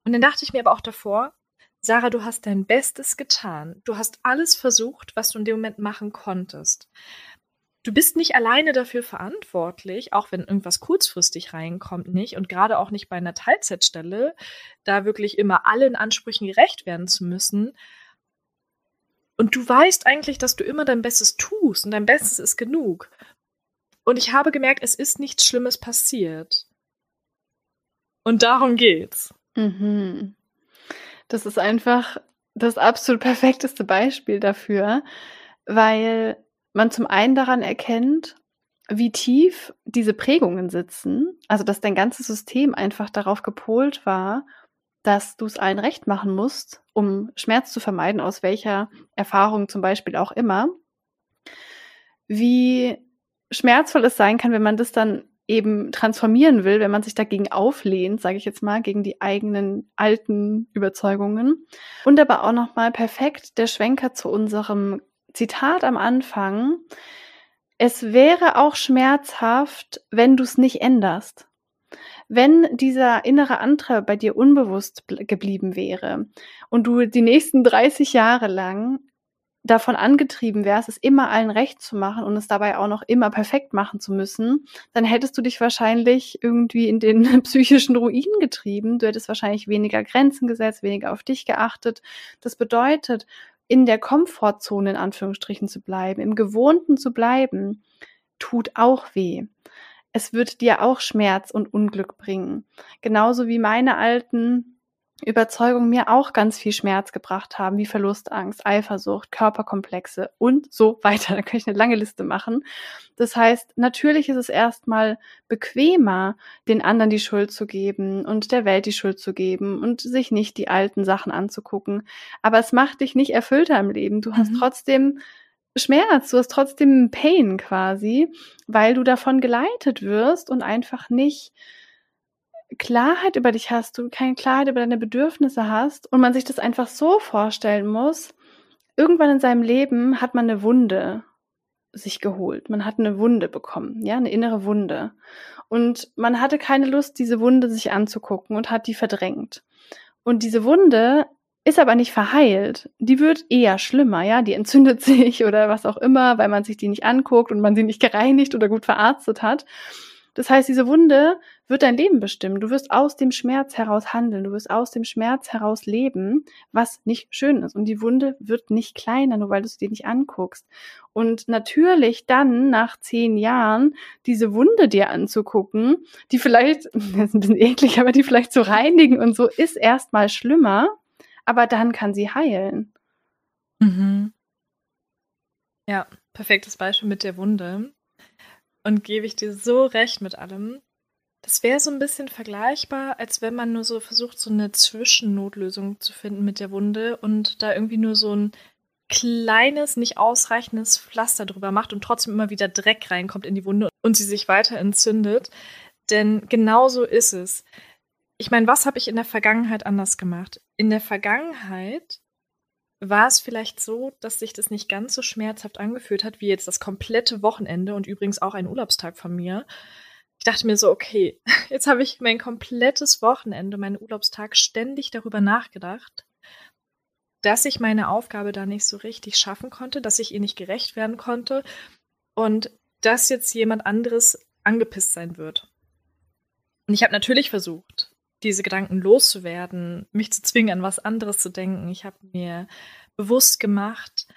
Und dann dachte ich mir aber auch davor, Sarah, du hast dein Bestes getan. Du hast alles versucht, was du in dem Moment machen konntest du bist nicht alleine dafür verantwortlich, auch wenn irgendwas kurzfristig reinkommt, nicht und gerade auch nicht bei einer Teilzeitstelle, da wirklich immer allen Ansprüchen gerecht werden zu müssen. Und du weißt eigentlich, dass du immer dein Bestes tust und dein Bestes ist genug. Und ich habe gemerkt, es ist nichts Schlimmes passiert. Und darum geht's. Mhm. Das ist einfach das absolut perfekteste Beispiel dafür, weil man zum einen daran erkennt, wie tief diese Prägungen sitzen, also dass dein ganzes System einfach darauf gepolt war, dass du es allen recht machen musst, um Schmerz zu vermeiden, aus welcher Erfahrung zum Beispiel auch immer, wie schmerzvoll es sein kann, wenn man das dann eben transformieren will, wenn man sich dagegen auflehnt, sage ich jetzt mal, gegen die eigenen alten Überzeugungen. Und aber auch nochmal perfekt der Schwenker zu unserem Zitat am Anfang. Es wäre auch schmerzhaft, wenn du es nicht änderst. Wenn dieser innere Antrieb bei dir unbewusst geblieben wäre und du die nächsten 30 Jahre lang davon angetrieben wärst, es immer allen recht zu machen und es dabei auch noch immer perfekt machen zu müssen, dann hättest du dich wahrscheinlich irgendwie in den psychischen Ruin getrieben. Du hättest wahrscheinlich weniger Grenzen gesetzt, weniger auf dich geachtet. Das bedeutet, in der Komfortzone in Anführungsstrichen zu bleiben, im Gewohnten zu bleiben, tut auch weh. Es wird dir auch Schmerz und Unglück bringen. Genauso wie meine alten Überzeugungen mir auch ganz viel Schmerz gebracht haben, wie Verlustangst, Eifersucht, Körperkomplexe und so weiter. Da kann ich eine lange Liste machen. Das heißt, natürlich ist es erstmal bequemer, den anderen die Schuld zu geben und der Welt die Schuld zu geben und sich nicht die alten Sachen anzugucken. Aber es macht dich nicht erfüllter im Leben. Du hast mhm. trotzdem Schmerz, du hast trotzdem Pain quasi, weil du davon geleitet wirst und einfach nicht Klarheit über dich hast, du keine Klarheit über deine Bedürfnisse hast und man sich das einfach so vorstellen muss, irgendwann in seinem Leben hat man eine Wunde sich geholt. Man hat eine Wunde bekommen, ja, eine innere Wunde. Und man hatte keine Lust, diese Wunde sich anzugucken und hat die verdrängt. Und diese Wunde ist aber nicht verheilt. Die wird eher schlimmer, ja, die entzündet sich oder was auch immer, weil man sich die nicht anguckt und man sie nicht gereinigt oder gut verarztet hat. Das heißt, diese Wunde wird dein Leben bestimmen. Du wirst aus dem Schmerz heraus handeln. Du wirst aus dem Schmerz heraus leben, was nicht schön ist. Und die Wunde wird nicht kleiner, nur weil du es dir nicht anguckst. Und natürlich dann nach zehn Jahren diese Wunde dir anzugucken, die vielleicht, das ist ein bisschen eklig, aber die vielleicht zu reinigen und so, ist erstmal schlimmer. Aber dann kann sie heilen. Mhm. Ja, perfektes Beispiel mit der Wunde und gebe ich dir so recht mit allem. Das wäre so ein bisschen vergleichbar, als wenn man nur so versucht, so eine Zwischennotlösung zu finden mit der Wunde und da irgendwie nur so ein kleines, nicht ausreichendes Pflaster drüber macht und trotzdem immer wieder Dreck reinkommt in die Wunde und sie sich weiter entzündet. Denn genau so ist es. Ich meine, was habe ich in der Vergangenheit anders gemacht? In der Vergangenheit war es vielleicht so, dass sich das nicht ganz so schmerzhaft angefühlt hat, wie jetzt das komplette Wochenende und übrigens auch ein Urlaubstag von mir. Ich dachte mir so, okay, jetzt habe ich mein komplettes Wochenende, meinen Urlaubstag ständig darüber nachgedacht, dass ich meine Aufgabe da nicht so richtig schaffen konnte, dass ich ihr nicht gerecht werden konnte und dass jetzt jemand anderes angepisst sein wird. Und ich habe natürlich versucht, diese Gedanken loszuwerden, mich zu zwingen, an was anderes zu denken. Ich habe mir bewusst gemacht,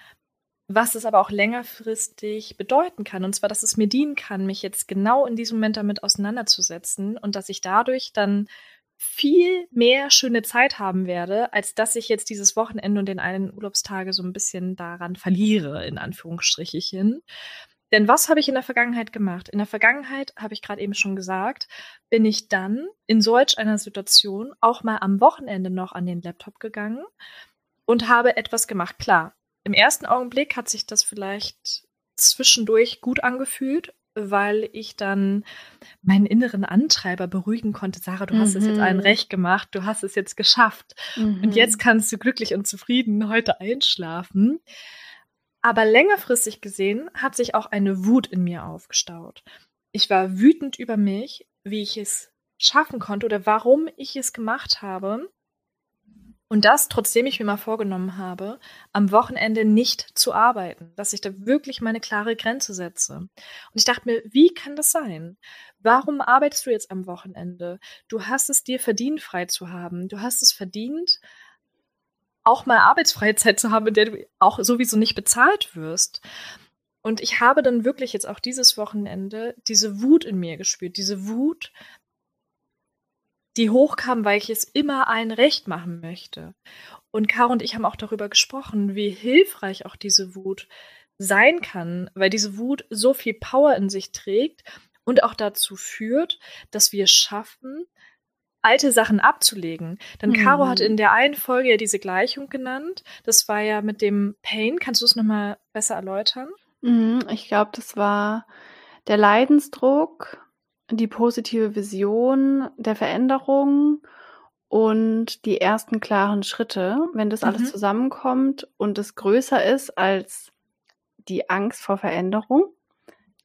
was es aber auch längerfristig bedeuten kann. Und zwar, dass es mir dienen kann, mich jetzt genau in diesem Moment damit auseinanderzusetzen und dass ich dadurch dann viel mehr schöne Zeit haben werde, als dass ich jetzt dieses Wochenende und den einen Urlaubstage so ein bisschen daran verliere, in Anführungsstrichen. Denn was habe ich in der Vergangenheit gemacht? In der Vergangenheit, habe ich gerade eben schon gesagt, bin ich dann in solch einer Situation auch mal am Wochenende noch an den Laptop gegangen und habe etwas gemacht. Klar, im ersten Augenblick hat sich das vielleicht zwischendurch gut angefühlt, weil ich dann meinen inneren Antreiber beruhigen konnte. Sarah, du hast mhm. es jetzt allen mhm. recht gemacht, du hast es jetzt geschafft. Mhm. Und jetzt kannst du glücklich und zufrieden heute einschlafen. Aber längerfristig gesehen hat sich auch eine Wut in mir aufgestaut. Ich war wütend über mich, wie ich es schaffen konnte oder warum ich es gemacht habe. Und das, trotzdem ich mir mal vorgenommen habe, am Wochenende nicht zu arbeiten, dass ich da wirklich meine klare Grenze setze. Und ich dachte mir, wie kann das sein? Warum arbeitest du jetzt am Wochenende? Du hast es dir verdient, frei zu haben. Du hast es verdient, auch mal arbeitsfreie Zeit zu haben, in der du auch sowieso nicht bezahlt wirst. Und ich habe dann wirklich jetzt auch dieses Wochenende diese Wut in mir gespürt, diese Wut, die hochkam, weil ich es immer allen recht machen möchte. Und Caro und ich haben auch darüber gesprochen, wie hilfreich auch diese Wut sein kann, weil diese Wut so viel Power in sich trägt und auch dazu führt, dass wir schaffen, alte Sachen abzulegen. Denn mhm. Caro hat in der einen Folge ja diese Gleichung genannt. Das war ja mit dem Pain. Kannst du es nochmal besser erläutern? Mhm, ich glaube, das war der Leidensdruck, die positive Vision der Veränderung und die ersten klaren Schritte. Wenn das alles mhm. zusammenkommt und es größer ist als die Angst vor Veränderung,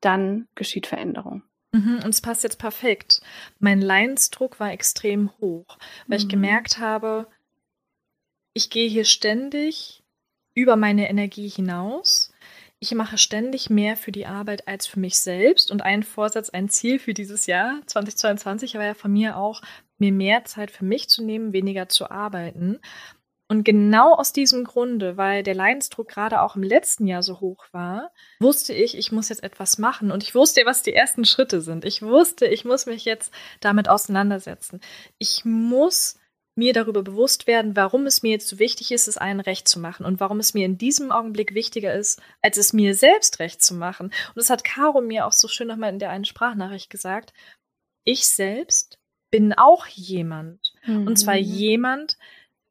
dann geschieht Veränderung. Mhm, und es passt jetzt perfekt. Mein Leidensdruck war extrem hoch, weil mhm. ich gemerkt habe, ich gehe hier ständig über meine Energie hinaus. Ich mache ständig mehr für die Arbeit als für mich selbst. Und ein Vorsatz, ein Ziel für dieses Jahr 2022 war ja von mir auch, mir mehr Zeit für mich zu nehmen, weniger zu arbeiten. Und genau aus diesem Grunde, weil der Leidensdruck gerade auch im letzten Jahr so hoch war, wusste ich, ich muss jetzt etwas machen. Und ich wusste, was die ersten Schritte sind. Ich wusste, ich muss mich jetzt damit auseinandersetzen. Ich muss mir darüber bewusst werden, warum es mir jetzt so wichtig ist, es allen recht zu machen und warum es mir in diesem Augenblick wichtiger ist, als es mir selbst recht zu machen. Und das hat Caro mir auch so schön nochmal in der einen Sprachnachricht gesagt. Ich selbst bin auch jemand. Mhm. Und zwar mhm. jemand,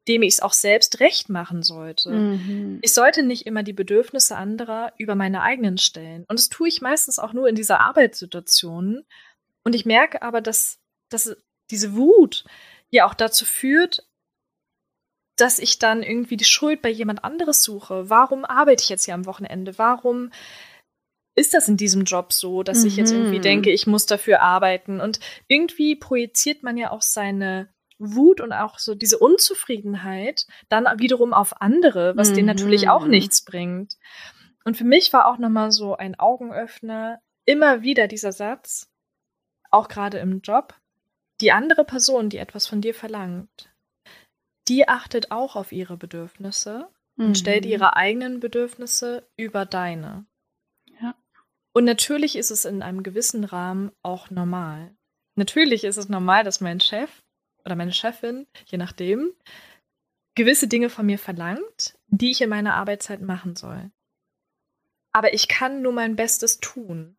dem ich es auch selbst recht machen sollte. Mhm. Ich sollte nicht immer die Bedürfnisse anderer über meine eigenen stellen. Und das tue ich meistens auch nur in dieser Arbeitssituation. Und ich merke aber, dass, dass diese Wut ja auch dazu führt, dass ich dann irgendwie die Schuld bei jemand anderes suche. Warum arbeite ich jetzt hier am Wochenende? Warum ist das in diesem Job so, dass mhm. ich jetzt irgendwie mhm. denke, ich muss dafür arbeiten? Und irgendwie projiziert man ja auch seine Wut und auch so diese Unzufriedenheit dann wiederum auf andere, was mhm. denen natürlich auch mhm. nichts bringt. Und für mich war auch nochmal so ein Augenöffner, immer wieder dieser Satz, auch gerade im Job, die andere Person, die etwas von dir verlangt, die achtet auch auf ihre Bedürfnisse mhm. und stellt ihre eigenen Bedürfnisse über deine. Ja. Und natürlich ist es in einem gewissen Rahmen auch normal. Natürlich ist es normal, dass mein Chef oder meine Chefin, je nachdem, gewisse Dinge von mir verlangt, die ich in meiner Arbeitszeit machen soll. Aber ich kann nur mein Bestes tun.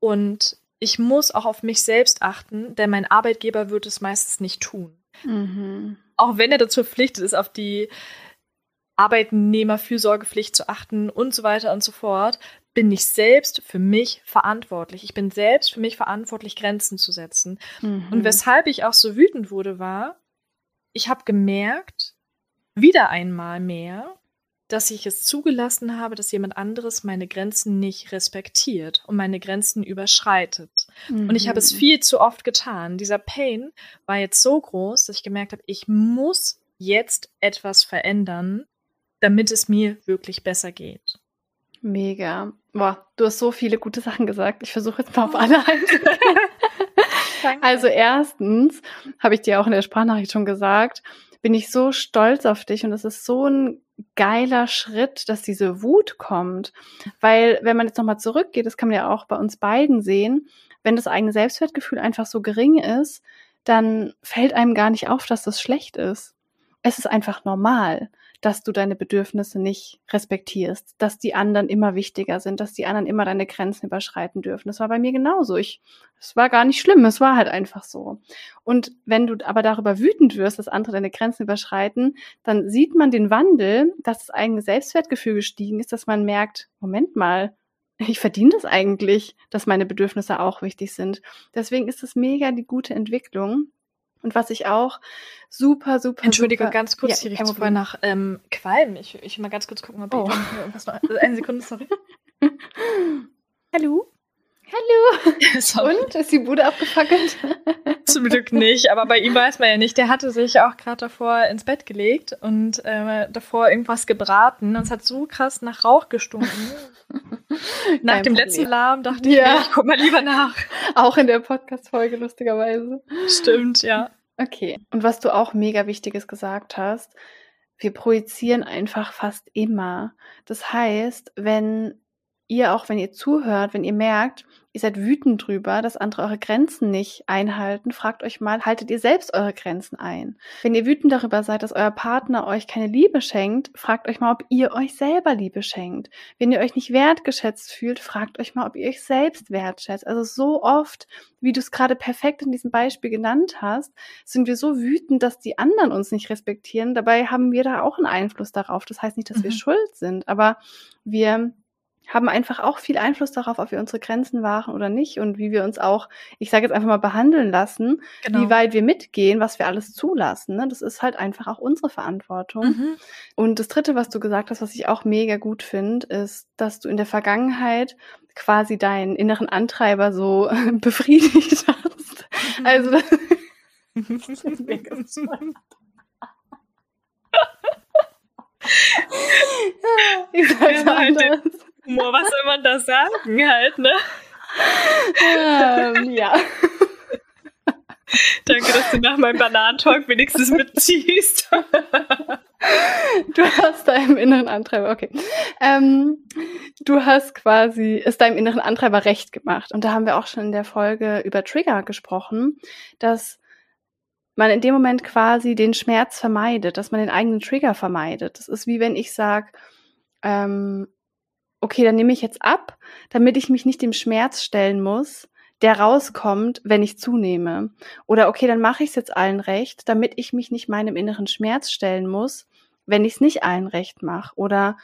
Und ich muss auch auf mich selbst achten, denn mein Arbeitgeber wird es meistens nicht tun. Mhm. Auch wenn er dazu verpflichtet ist, auf die Arbeitnehmerfürsorgepflicht zu achten und so weiter und so fort, bin ich selbst für mich verantwortlich. Ich bin selbst für mich verantwortlich, Grenzen zu setzen. Mhm. Und weshalb ich auch so wütend wurde, war, ich habe gemerkt, wieder einmal mehr, dass ich es zugelassen habe, dass jemand anderes meine Grenzen nicht respektiert und meine Grenzen überschreitet. Mhm. Und ich habe es mhm. viel zu oft getan. Dieser Pain war jetzt so groß, dass ich gemerkt habe, ich muss jetzt etwas verändern, damit es mir wirklich besser geht. Mega. Boah, du hast so viele gute Sachen gesagt. Ich versuche jetzt mal auf alle einzugehen. also erstens, habe ich dir auch in der Sprachnachricht schon gesagt, bin ich so stolz auf dich und es ist so ein geiler Schritt, dass diese Wut kommt. Weil wenn man jetzt nochmal zurückgeht, das kann man ja auch bei uns beiden sehen, wenn das eigene Selbstwertgefühl einfach so gering ist, dann fällt einem gar nicht auf, dass das schlecht ist. Es ist einfach normal dass du deine Bedürfnisse nicht respektierst, dass die anderen immer wichtiger sind, dass die anderen immer deine Grenzen überschreiten dürfen. Das war bei mir genauso. Ich, es war gar nicht schlimm, es war halt einfach so. Und wenn du aber darüber wütend wirst, dass andere deine Grenzen überschreiten, dann sieht man den Wandel, dass das eigene Selbstwertgefühl gestiegen ist, dass man merkt, Moment mal, ich verdiene das eigentlich, dass meine Bedürfnisse auch wichtig sind. Deswegen ist es mega die gute Entwicklung. Und was ich auch super, super. Entschuldige, super, ganz kurz, ja, hier riecht vorher nach ähm, Qualm. Ich, ich will mal ganz kurz gucken, ob oh. ich irgendwas noch. Also eine Sekunde, sorry. Hallo? Hallo. Und ist die Bude abgefackelt? Zum Glück nicht, aber bei ihm weiß man ja nicht. Der hatte sich auch gerade davor ins Bett gelegt und äh, davor irgendwas gebraten und es hat so krass nach Rauch gestunken. nach Kein dem Problem. letzten Alarm dachte ich, ja. mir, ich guck mal lieber nach. Auch in der Podcast-Folge, lustigerweise. Stimmt, ja. Okay. Und was du auch mega Wichtiges gesagt hast, wir projizieren einfach fast immer. Das heißt, wenn ihr auch, wenn ihr zuhört, wenn ihr merkt, ihr seid wütend drüber, dass andere eure Grenzen nicht einhalten, fragt euch mal, haltet ihr selbst eure Grenzen ein? Wenn ihr wütend darüber seid, dass euer Partner euch keine Liebe schenkt, fragt euch mal, ob ihr euch selber Liebe schenkt. Wenn ihr euch nicht wertgeschätzt fühlt, fragt euch mal, ob ihr euch selbst wertschätzt. Also so oft, wie du es gerade perfekt in diesem Beispiel genannt hast, sind wir so wütend, dass die anderen uns nicht respektieren. Dabei haben wir da auch einen Einfluss darauf. Das heißt nicht, dass mhm. wir schuld sind, aber wir haben einfach auch viel Einfluss darauf, ob wir unsere Grenzen wahren oder nicht und wie wir uns auch, ich sage jetzt einfach mal, behandeln lassen, genau. wie weit wir mitgehen, was wir alles zulassen. Ne? Das ist halt einfach auch unsere Verantwortung. Mhm. Und das Dritte, was du gesagt hast, was ich auch mega gut finde, ist, dass du in der Vergangenheit quasi deinen inneren Antreiber so befriedigt hast. Mhm. Also das ist mega ich sag's ja, anders. Humor, was soll man da sagen halt, ne? Ähm, ja. Danke, dass du nach meinem Bananentalk wenigstens mitziehst. du hast deinem inneren Antreiber, okay. Ähm, du hast quasi, es deinem inneren Antreiber recht gemacht. Und da haben wir auch schon in der Folge über Trigger gesprochen, dass man in dem Moment quasi den Schmerz vermeidet, dass man den eigenen Trigger vermeidet. Das ist wie wenn ich sage, ähm, okay, dann nehme ich jetzt ab, damit ich mich nicht dem Schmerz stellen muss, der rauskommt, wenn ich zunehme. Oder okay, dann mache ich es jetzt allen recht, damit ich mich nicht meinem inneren Schmerz stellen muss, wenn ich es nicht allen recht mache. Oder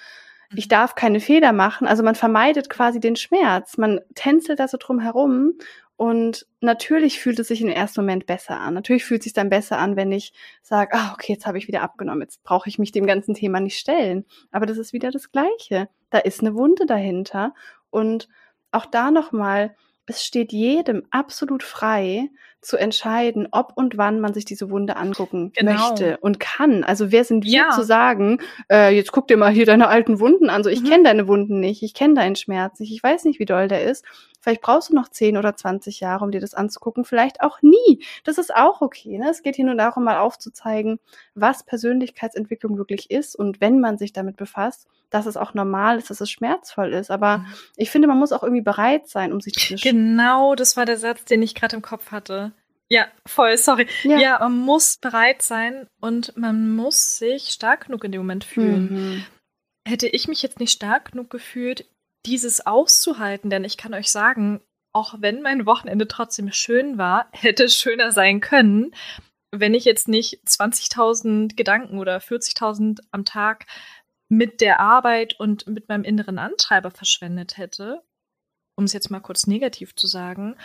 ich mhm. darf keine Fehler machen. Also man vermeidet quasi den Schmerz. Man tänzelt da so drum herum und natürlich fühlt es sich im ersten Moment besser an. Natürlich fühlt es sich dann besser an, wenn ich sage, ah, okay, jetzt habe ich wieder abgenommen, jetzt brauche ich mich dem ganzen Thema nicht stellen. Aber das ist wieder das Gleiche. Da ist eine Wunde dahinter. Und auch da nochmal, es steht jedem absolut frei, zu entscheiden, ob und wann man sich diese Wunde angucken genau. möchte und kann. Also wer sind wir ja. zu sagen, äh, jetzt guck dir mal hier deine alten Wunden an. So, ich mhm. kenne deine Wunden nicht, ich kenne deinen Schmerz nicht, ich weiß nicht, wie doll der ist. Vielleicht brauchst du noch 10 oder 20 Jahre, um dir das anzugucken, vielleicht auch nie. Das ist auch okay. Ne? Es geht hier nur darum, mal aufzuzeigen, was Persönlichkeitsentwicklung wirklich ist und wenn man sich damit befasst, dass es auch normal ist, dass es schmerzvoll ist. Aber mhm. ich finde, man muss auch irgendwie bereit sein, um sich zu Genau, das war der Satz, den ich gerade im Kopf hatte. Ja, voll, sorry. Ja. ja. man muss bereit sein und man muss sich stark genug in dem Moment fühlen. Mhm. Hätte ich mich jetzt nicht stark genug gefühlt, dieses auszuhalten, denn ich kann euch sagen, auch wenn mein Wochenende trotzdem schön war, hätte es schöner sein können, wenn ich jetzt nicht 20.000 Gedanken oder 40.000 am Tag mit der Arbeit und mit meinem inneren Antreiber verschwendet hätte, um es jetzt mal kurz negativ zu sagen.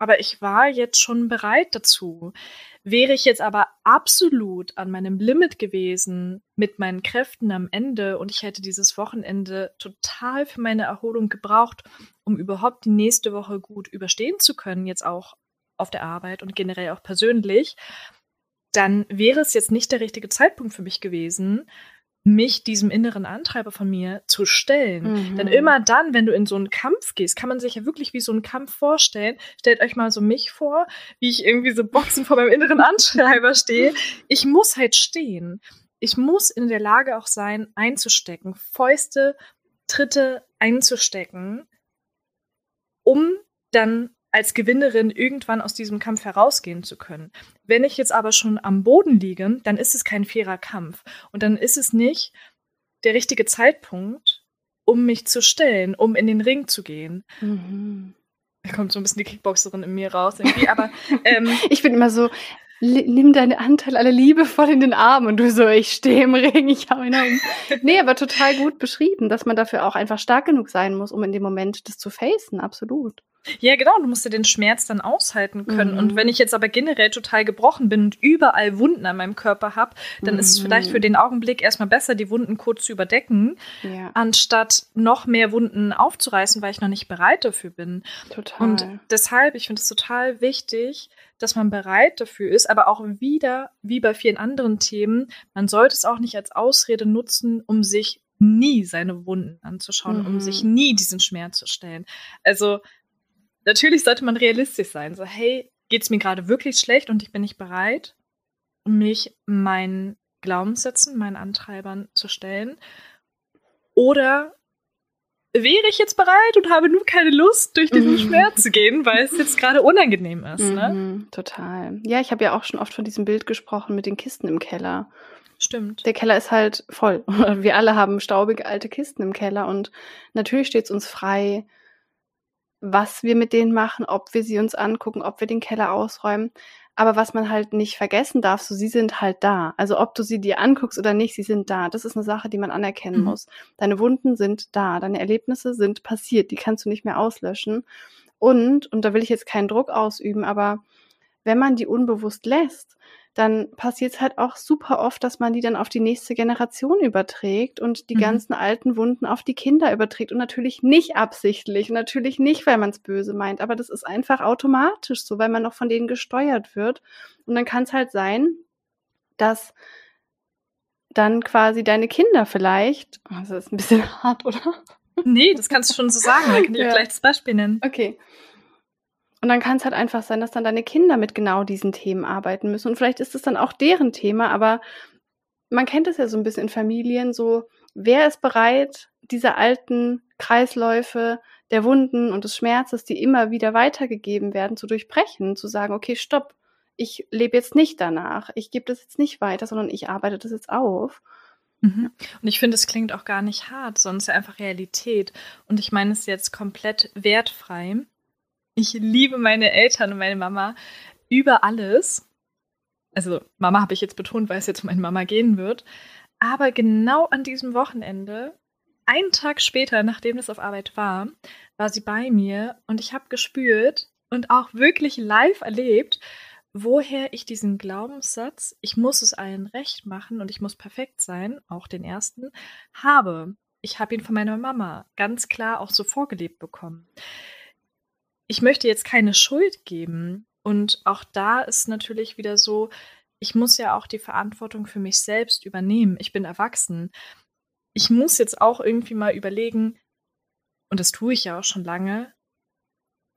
Aber ich war jetzt schon bereit dazu. Wäre ich jetzt aber absolut an meinem Limit gewesen mit meinen Kräften am Ende und ich hätte dieses Wochenende total für meine Erholung gebraucht, um überhaupt die nächste Woche gut überstehen zu können, jetzt auch auf der Arbeit und generell auch persönlich, dann wäre es jetzt nicht der richtige Zeitpunkt für mich gewesen, mich diesem inneren Antreiber von mir zu stellen. Mhm. Denn immer dann, wenn du in so einen Kampf gehst, kann man sich ja wirklich wie so einen Kampf vorstellen. Stellt euch mal so mich vor, wie ich irgendwie so Boxen vor meinem inneren Antreiber stehe. Ich muss halt stehen. Ich muss in der Lage auch sein, einzustecken, Fäuste, Tritte einzustecken, um dann als Gewinnerin irgendwann aus diesem Kampf herausgehen zu können. Wenn ich jetzt aber schon am Boden liege, dann ist es kein fairer Kampf. Und dann ist es nicht der richtige Zeitpunkt, um mich zu stellen, um in den Ring zu gehen. Mhm. Da kommt so ein bisschen die Kickboxerin in mir raus irgendwie, aber ähm, ich bin immer so, nimm deine Anteil alle liebevoll in den Arm und du so, ich stehe im Ring, ich hau ihn um. nee, aber total gut beschrieben, dass man dafür auch einfach stark genug sein muss, um in dem Moment das zu facen, absolut. Ja, genau, du musst ja den Schmerz dann aushalten können. Mhm. Und wenn ich jetzt aber generell total gebrochen bin und überall Wunden an meinem Körper habe, dann mhm. ist es vielleicht für mhm. den Augenblick erstmal besser, die Wunden kurz zu überdecken, ja. anstatt noch mehr Wunden aufzureißen, weil ich noch nicht bereit dafür bin. Total. Und deshalb, ich finde es total wichtig, dass man bereit dafür ist, aber auch wieder, wie bei vielen anderen Themen, man sollte es auch nicht als Ausrede nutzen, um sich nie seine Wunden anzuschauen, mhm. um sich mhm. nie diesen Schmerz zu stellen. Also natürlich sollte man realistisch sein. So, hey, geht es mir gerade wirklich schlecht und ich bin nicht bereit, mich meinen Glaubenssätzen, meinen Antreibern zu stellen? Oder wäre ich jetzt bereit und habe nur keine Lust, durch diesen mhm. Schmerz zu gehen, weil es jetzt gerade unangenehm ist. Ne? Mhm, total. Ja, ich habe ja auch schon oft von diesem Bild gesprochen mit den Kisten im Keller. Stimmt. Der Keller ist halt voll. Wir alle haben staubige alte Kisten im Keller und natürlich steht es uns frei, was wir mit denen machen, ob wir sie uns angucken, ob wir den Keller ausräumen. Aber was man halt nicht vergessen darf, so sie sind halt da. Also ob du sie dir anguckst oder nicht, sie sind da. Das ist eine Sache, die man anerkennen mhm. muss. Deine Wunden sind da, deine Erlebnisse sind passiert, die kannst du nicht mehr auslöschen. Und, und da will ich jetzt keinen Druck ausüben, aber wenn man die unbewusst lässt, dann passiert es halt auch super oft, dass man die dann auf die nächste Generation überträgt und die mhm. ganzen alten Wunden auf die Kinder überträgt. Und natürlich nicht absichtlich, natürlich nicht, weil man es böse meint, aber das ist einfach automatisch so, weil man noch von denen gesteuert wird. Und dann kann es halt sein, dass dann quasi deine Kinder vielleicht, oh, das ist ein bisschen hart, oder? Nee, das kannst du schon so sagen, dann kann ich ja. gleich das Beispiel nennen. Okay. Und dann kann es halt einfach sein, dass dann deine Kinder mit genau diesen Themen arbeiten müssen. Und vielleicht ist es dann auch deren Thema, aber man kennt es ja so ein bisschen in Familien, so, wer ist bereit, diese alten Kreisläufe der Wunden und des Schmerzes, die immer wieder weitergegeben werden, zu durchbrechen, zu sagen, okay, stopp, ich lebe jetzt nicht danach, ich gebe das jetzt nicht weiter, sondern ich arbeite das jetzt auf. Mhm. Und ich finde, es klingt auch gar nicht hart, sondern es ist einfach Realität. Und ich meine es jetzt komplett wertfrei. Ich liebe meine Eltern und meine Mama über alles. Also Mama habe ich jetzt betont, weil es jetzt um meine Mama gehen wird. Aber genau an diesem Wochenende, einen Tag später, nachdem das auf Arbeit war, war sie bei mir und ich habe gespürt und auch wirklich live erlebt, woher ich diesen Glaubenssatz, ich muss es allen recht machen und ich muss perfekt sein, auch den ersten, habe. Ich habe ihn von meiner Mama ganz klar auch so vorgelebt bekommen ich möchte jetzt keine Schuld geben. Und auch da ist natürlich wieder so, ich muss ja auch die Verantwortung für mich selbst übernehmen. Ich bin erwachsen. Ich muss jetzt auch irgendwie mal überlegen, und das tue ich ja auch schon lange,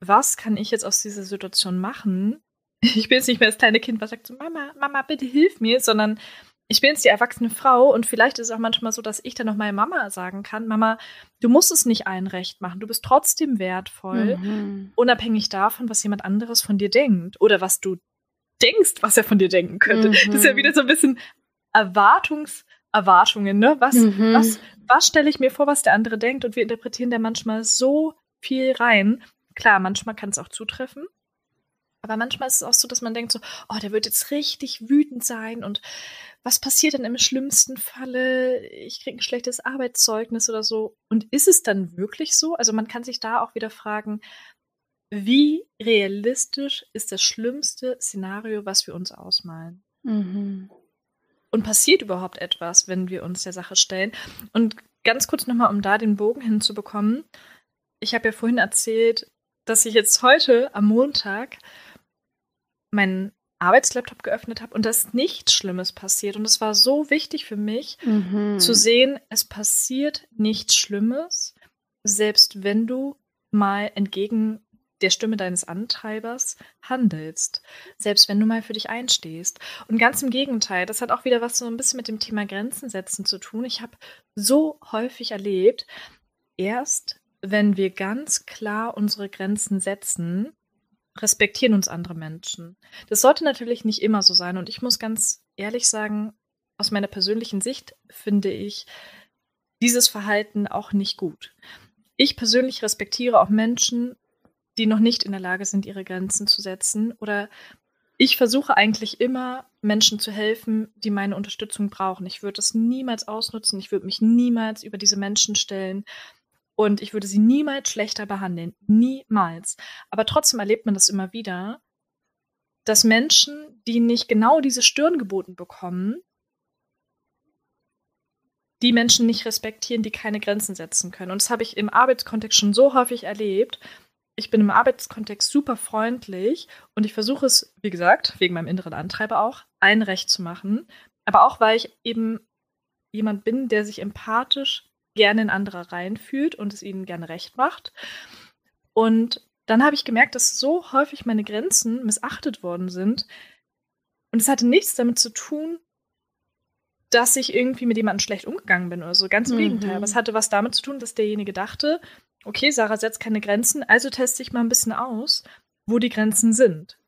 was kann ich jetzt aus dieser Situation machen? Ich bin jetzt nicht mehr das kleine Kind, was sagt so, Mama, Mama, bitte hilf mir, sondern ich bin jetzt die erwachsene Frau und vielleicht ist es auch manchmal so, dass ich dann noch meine Mama sagen kann, Mama, du musst es nicht allen recht machen, du bist trotzdem wertvoll, mhm. unabhängig davon, was jemand anderes von dir denkt oder was du denkst, was er von dir denken könnte. Mhm. Das ist ja mhm. wieder so ein bisschen Erwartungs Erwartungen, ne? Was, mhm. was, was stelle ich mir vor, was der andere denkt? Und wir interpretieren da manchmal so viel rein. Klar, manchmal kann es auch zutreffen. Aber manchmal ist es auch so, dass man denkt so, oh, der wird jetzt richtig wütend sein und was passiert denn im schlimmsten Falle? Ich kriege ein schlechtes Arbeitszeugnis oder so. Und ist es dann wirklich so? Also man kann sich da auch wieder fragen, wie realistisch ist das schlimmste Szenario, was wir uns ausmalen? Mhm. Und passiert überhaupt etwas, wenn wir uns der Sache stellen? Und ganz kurz nochmal, um da den Bogen hinzubekommen. Ich habe ja vorhin erzählt, dass ich jetzt heute am Montag meinen Arbeitslaptop geöffnet habe und da ist nichts Schlimmes passiert. Und es war so wichtig für mich mhm. zu sehen, es passiert nichts Schlimmes, selbst wenn du mal entgegen der Stimme deines Antreibers handelst, selbst wenn du mal für dich einstehst. Und ganz im Gegenteil, das hat auch wieder was so ein bisschen mit dem Thema Grenzen setzen zu tun. Ich habe so häufig erlebt, erst wenn wir ganz klar unsere Grenzen setzen, respektieren uns andere Menschen. Das sollte natürlich nicht immer so sein. Und ich muss ganz ehrlich sagen, aus meiner persönlichen Sicht finde ich dieses Verhalten auch nicht gut. Ich persönlich respektiere auch Menschen, die noch nicht in der Lage sind, ihre Grenzen zu setzen. Oder ich versuche eigentlich immer, Menschen zu helfen, die meine Unterstützung brauchen. Ich würde das niemals ausnutzen. Ich würde mich niemals über diese Menschen stellen. Und ich würde sie niemals schlechter behandeln. Niemals. Aber trotzdem erlebt man das immer wieder, dass Menschen, die nicht genau diese Stirn geboten bekommen, die Menschen nicht respektieren, die keine Grenzen setzen können. Und das habe ich im Arbeitskontext schon so häufig erlebt. Ich bin im Arbeitskontext super freundlich und ich versuche es, wie gesagt, wegen meinem inneren Antreiber auch, allen recht zu machen. Aber auch, weil ich eben jemand bin, der sich empathisch gerne in andere reinfühlt und es ihnen gerne recht macht. Und dann habe ich gemerkt, dass so häufig meine Grenzen missachtet worden sind. Und es hatte nichts damit zu tun, dass ich irgendwie mit jemandem schlecht umgegangen bin oder so. Ganz im mhm. Gegenteil. Aber es hatte was damit zu tun, dass derjenige dachte, okay, Sarah setzt keine Grenzen, also teste ich mal ein bisschen aus, wo die Grenzen sind.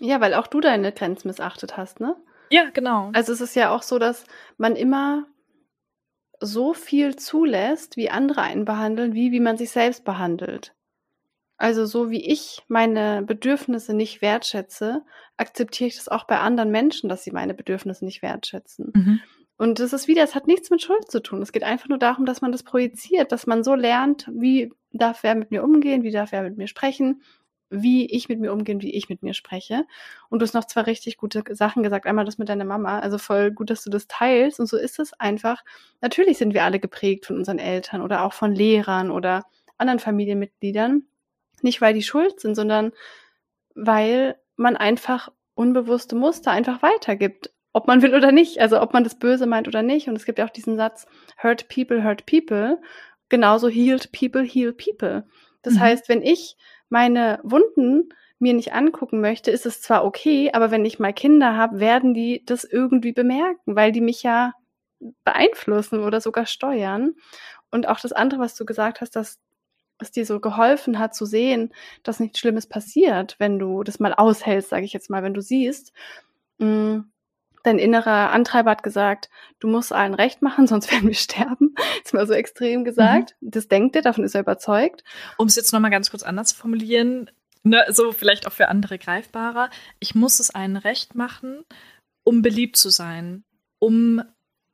Ja, weil auch du deine Grenzen missachtet hast, ne? Ja, genau. Also es ist ja auch so, dass man immer so viel zulässt, wie andere einen behandeln, wie wie man sich selbst behandelt. Also so wie ich meine Bedürfnisse nicht wertschätze, akzeptiere ich das auch bei anderen Menschen, dass sie meine Bedürfnisse nicht wertschätzen. Mhm. Und das ist wieder, es hat nichts mit Schuld zu tun. Es geht einfach nur darum, dass man das projiziert, dass man so lernt, wie darf wer mit mir umgehen, wie darf wer mit mir sprechen, wie ich mit mir umgehen, wie ich mit mir spreche. Und du hast noch zwei richtig gute Sachen gesagt. Einmal das mit deiner Mama. Also voll gut, dass du das teilst. Und so ist es einfach. Natürlich sind wir alle geprägt von unseren Eltern oder auch von Lehrern oder anderen Familienmitgliedern. Nicht, weil die schuld sind, sondern weil man einfach unbewusste Muster einfach weitergibt. Ob man will oder nicht. Also ob man das Böse meint oder nicht. Und es gibt ja auch diesen Satz, hurt people, hurt people. Genauso healed people, heal people. Das mhm. heißt, wenn ich meine Wunden mir nicht angucken möchte, ist es zwar okay, aber wenn ich mal Kinder habe, werden die das irgendwie bemerken, weil die mich ja beeinflussen oder sogar steuern. Und auch das andere, was du gesagt hast, dass es dir so geholfen hat zu sehen, dass nichts Schlimmes passiert, wenn du das mal aushältst, sage ich jetzt mal, wenn du siehst, mh, mm, dein innerer Antreiber hat gesagt, du musst allen recht machen, sonst werden wir sterben. Ist mal so extrem gesagt. Mhm. Das denkt er, davon ist er überzeugt. Um es jetzt nochmal ganz kurz anders zu formulieren, ne, so vielleicht auch für andere greifbarer. Ich muss es allen recht machen, um beliebt zu sein, um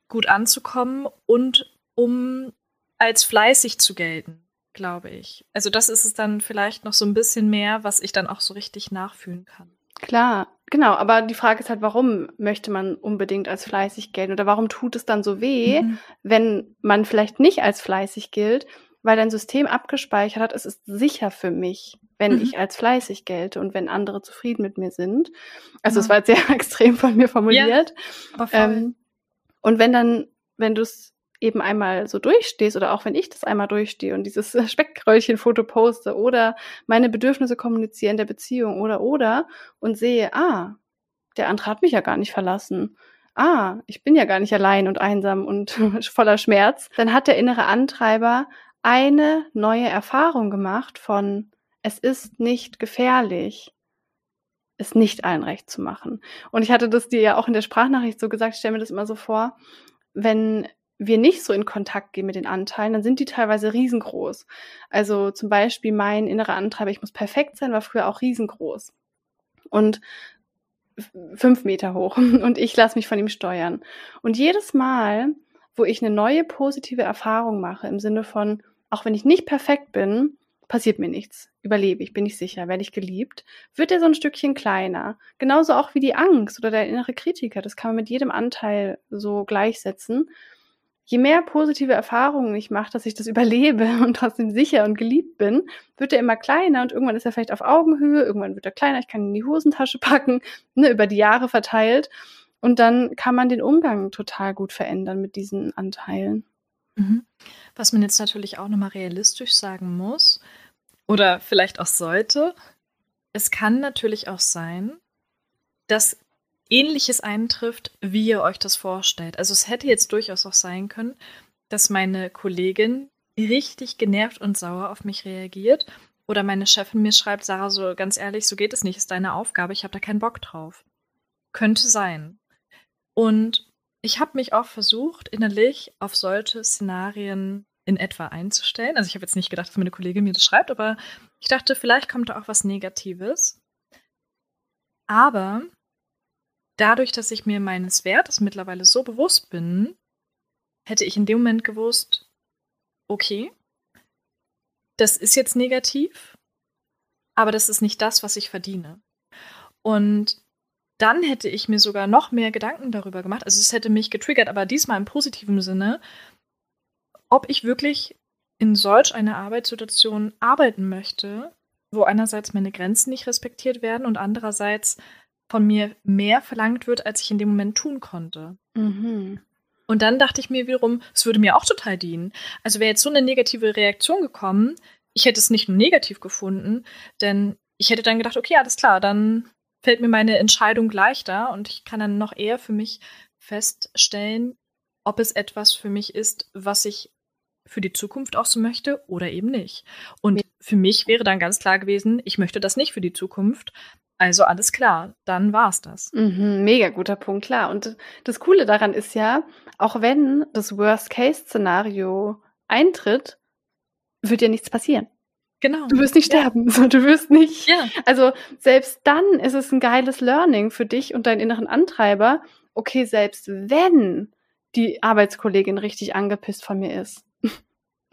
gut anzukommen und um als fleißig zu gelten, glaube ich. Also das ist es dann vielleicht noch so ein bisschen mehr, was ich dann auch so richtig nachfühlen kann. Klar, genau, aber die Frage ist halt, warum möchte man unbedingt als fleißig gelten oder warum tut es dann so weh, mhm. wenn man vielleicht nicht als fleißig gilt, weil dein System abgespeichert hat, es ist sicher für mich, wenn mhm. ich als fleißig gelte und wenn andere zufrieden mit mir sind. Also es ja. war jetzt sehr extrem von mir formuliert. Ja, ähm, und wenn dann, wenn du es eben einmal so durchstehst oder auch wenn ich das einmal durchstehe und dieses Speckröllchen-Foto poste oder meine Bedürfnisse kommuniziere in der Beziehung oder oder und sehe, ah, der andere hat mich ja gar nicht verlassen. Ah, ich bin ja gar nicht allein und einsam und voller Schmerz. Dann hat der innere Antreiber eine neue Erfahrung gemacht von, es ist nicht gefährlich, es nicht allen recht zu machen. Und ich hatte das dir ja auch in der Sprachnachricht so gesagt, ich stelle mir das immer so vor, wenn wir nicht so in Kontakt gehen mit den Anteilen, dann sind die teilweise riesengroß. Also zum Beispiel mein innerer Antreiber, ich muss perfekt sein, war früher auch riesengroß. Und fünf Meter hoch. Und ich lasse mich von ihm steuern. Und jedes Mal, wo ich eine neue positive Erfahrung mache, im Sinne von, auch wenn ich nicht perfekt bin, passiert mir nichts, überlebe ich, bin ich sicher, werde ich geliebt, wird er so ein Stückchen kleiner. Genauso auch wie die Angst oder der innere Kritiker. Das kann man mit jedem Anteil so gleichsetzen je mehr positive Erfahrungen ich mache, dass ich das überlebe und trotzdem sicher und geliebt bin, wird er immer kleiner und irgendwann ist er vielleicht auf Augenhöhe, irgendwann wird er kleiner, ich kann ihn in die Hosentasche packen, ne, über die Jahre verteilt. Und dann kann man den Umgang total gut verändern mit diesen Anteilen. Mhm. Was man jetzt natürlich auch nochmal realistisch sagen muss oder vielleicht auch sollte, es kann natürlich auch sein, dass Ähnliches eintrifft, wie ihr euch das vorstellt. Also es hätte jetzt durchaus auch sein können, dass meine Kollegin richtig genervt und sauer auf mich reagiert oder meine Chefin mir schreibt, Sarah, so ganz ehrlich, so geht es nicht, ist deine Aufgabe, ich habe da keinen Bock drauf. Könnte sein. Und ich habe mich auch versucht, innerlich auf solche Szenarien in etwa einzustellen. Also ich habe jetzt nicht gedacht, dass meine Kollegin mir das schreibt, aber ich dachte, vielleicht kommt da auch was Negatives. Aber dadurch, dass ich mir meines Wertes mittlerweile so bewusst bin, hätte ich in dem Moment gewusst, okay, das ist jetzt negativ, aber das ist nicht das, was ich verdiene. Und dann hätte ich mir sogar noch mehr Gedanken darüber gemacht. Also es hätte mich getriggert, aber diesmal im positiven Sinne, ob ich wirklich in solch einer Arbeitssituation arbeiten möchte, wo einerseits meine Grenzen nicht respektiert werden und andererseits von mir mehr verlangt wird, als ich in dem Moment tun konnte. Mhm. Und dann dachte ich mir wiederum, es würde mir auch total dienen. Also wäre jetzt so eine negative Reaktion gekommen, ich hätte es nicht nur negativ gefunden, denn ich hätte dann gedacht, okay, alles klar, dann fällt mir meine Entscheidung leichter und ich kann dann noch eher für mich feststellen, ob es etwas für mich ist, was ich für die Zukunft auch so möchte oder eben nicht. Und für mich wäre dann ganz klar gewesen, ich möchte das nicht für die Zukunft. Also alles klar, dann war es das. Mhm, mega guter Punkt, klar. Und das Coole daran ist ja, auch wenn das Worst-Case-Szenario eintritt, wird dir nichts passieren. Genau. Du wirst nicht sterben. Ja. Du wirst nicht. Ja. Also selbst dann ist es ein geiles Learning für dich und deinen inneren Antreiber. Okay, selbst wenn die Arbeitskollegin richtig angepisst von mir ist,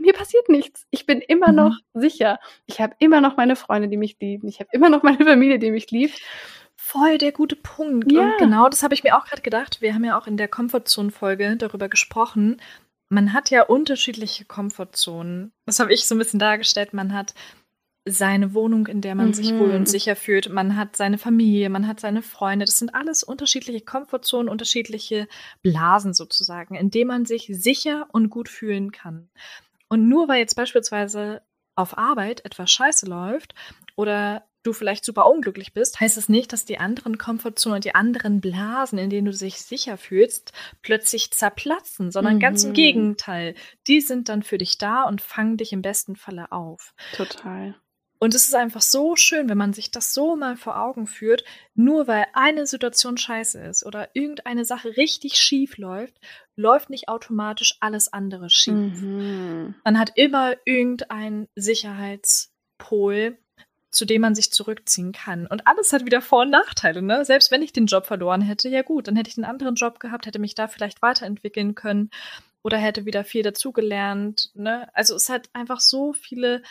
mir passiert nichts. Ich bin immer mhm. noch sicher. Ich habe immer noch meine Freunde, die mich lieben. Ich habe immer noch meine Familie, die mich liebt. Voll der gute Punkt. Ja. Und genau das habe ich mir auch gerade gedacht. Wir haben ja auch in der Comfortzone-Folge darüber gesprochen. Man hat ja unterschiedliche Comfortzonen. Das habe ich so ein bisschen dargestellt. Man hat seine Wohnung, in der man mhm. sich wohl und sicher fühlt. Man hat seine Familie, man hat seine Freunde. Das sind alles unterschiedliche Komfortzonen, unterschiedliche Blasen sozusagen, in denen man sich sicher und gut fühlen kann. Und nur weil jetzt beispielsweise auf Arbeit etwas scheiße läuft oder du vielleicht super unglücklich bist, heißt es das nicht, dass die anderen Komfortzonen und die anderen Blasen, in denen du dich sicher fühlst, plötzlich zerplatzen, sondern mhm. ganz im mhm. Gegenteil. Die sind dann für dich da und fangen dich im besten Falle auf. Total. Und es ist einfach so schön, wenn man sich das so mal vor Augen führt, nur weil eine Situation scheiße ist oder irgendeine Sache richtig schief läuft, läuft nicht automatisch alles andere schief. Mhm. Man hat immer irgendeinen Sicherheitspol, zu dem man sich zurückziehen kann. Und alles hat wieder Vor- und Nachteile, ne? Selbst wenn ich den Job verloren hätte, ja gut, dann hätte ich einen anderen Job gehabt, hätte mich da vielleicht weiterentwickeln können oder hätte wieder viel dazugelernt, ne? Also es hat einfach so viele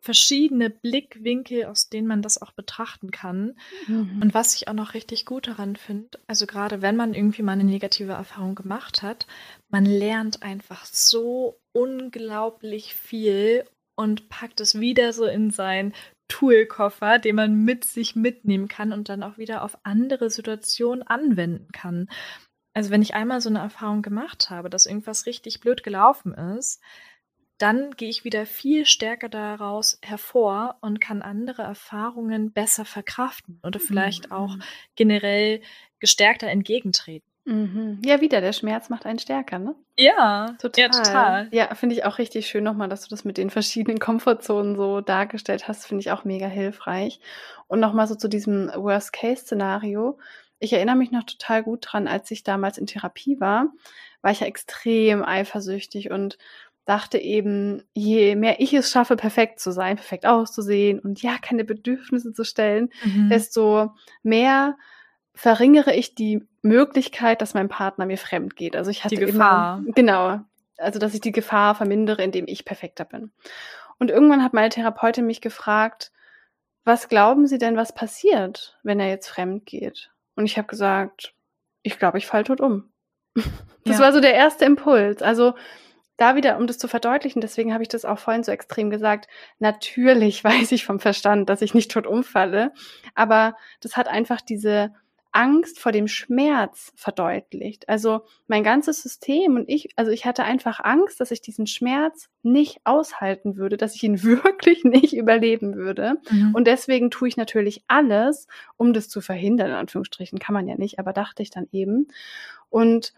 verschiedene Blickwinkel, aus denen man das auch betrachten kann. Mhm. Und was ich auch noch richtig gut daran finde, also gerade wenn man irgendwie mal eine negative Erfahrung gemacht hat, man lernt einfach so unglaublich viel und packt es wieder so in seinen Toolkoffer, den man mit sich mitnehmen kann und dann auch wieder auf andere Situationen anwenden kann. Also wenn ich einmal so eine Erfahrung gemacht habe, dass irgendwas richtig blöd gelaufen ist, dann gehe ich wieder viel stärker daraus hervor und kann andere Erfahrungen besser verkraften oder vielleicht mhm. auch generell gestärkter entgegentreten. Mhm. Ja, wieder, der Schmerz macht einen stärker, ne? Ja, total. Ja, total. ja finde ich auch richtig schön nochmal, dass du das mit den verschiedenen Komfortzonen so dargestellt hast, finde ich auch mega hilfreich. Und nochmal so zu diesem Worst-Case-Szenario. Ich erinnere mich noch total gut dran, als ich damals in Therapie war, war ich ja extrem eifersüchtig und dachte eben, je mehr ich es schaffe, perfekt zu sein, perfekt auszusehen und ja, keine Bedürfnisse zu stellen, mhm. desto mehr verringere ich die Möglichkeit, dass mein Partner mir fremd geht. Also ich hatte die Gefahr. Immer, genau, also dass ich die Gefahr vermindere, indem ich perfekter bin. Und irgendwann hat meine Therapeutin mich gefragt, was glauben Sie denn, was passiert, wenn er jetzt fremd geht? Und ich habe gesagt, ich glaube, ich falle tot um. Das ja. war so der erste Impuls. Also da wieder, um das zu verdeutlichen, deswegen habe ich das auch vorhin so extrem gesagt, natürlich weiß ich vom Verstand, dass ich nicht tot umfalle, aber das hat einfach diese Angst vor dem Schmerz verdeutlicht. Also mein ganzes System und ich, also ich hatte einfach Angst, dass ich diesen Schmerz nicht aushalten würde, dass ich ihn wirklich nicht überleben würde. Mhm. Und deswegen tue ich natürlich alles, um das zu verhindern, in Anführungsstrichen. Kann man ja nicht, aber dachte ich dann eben. Und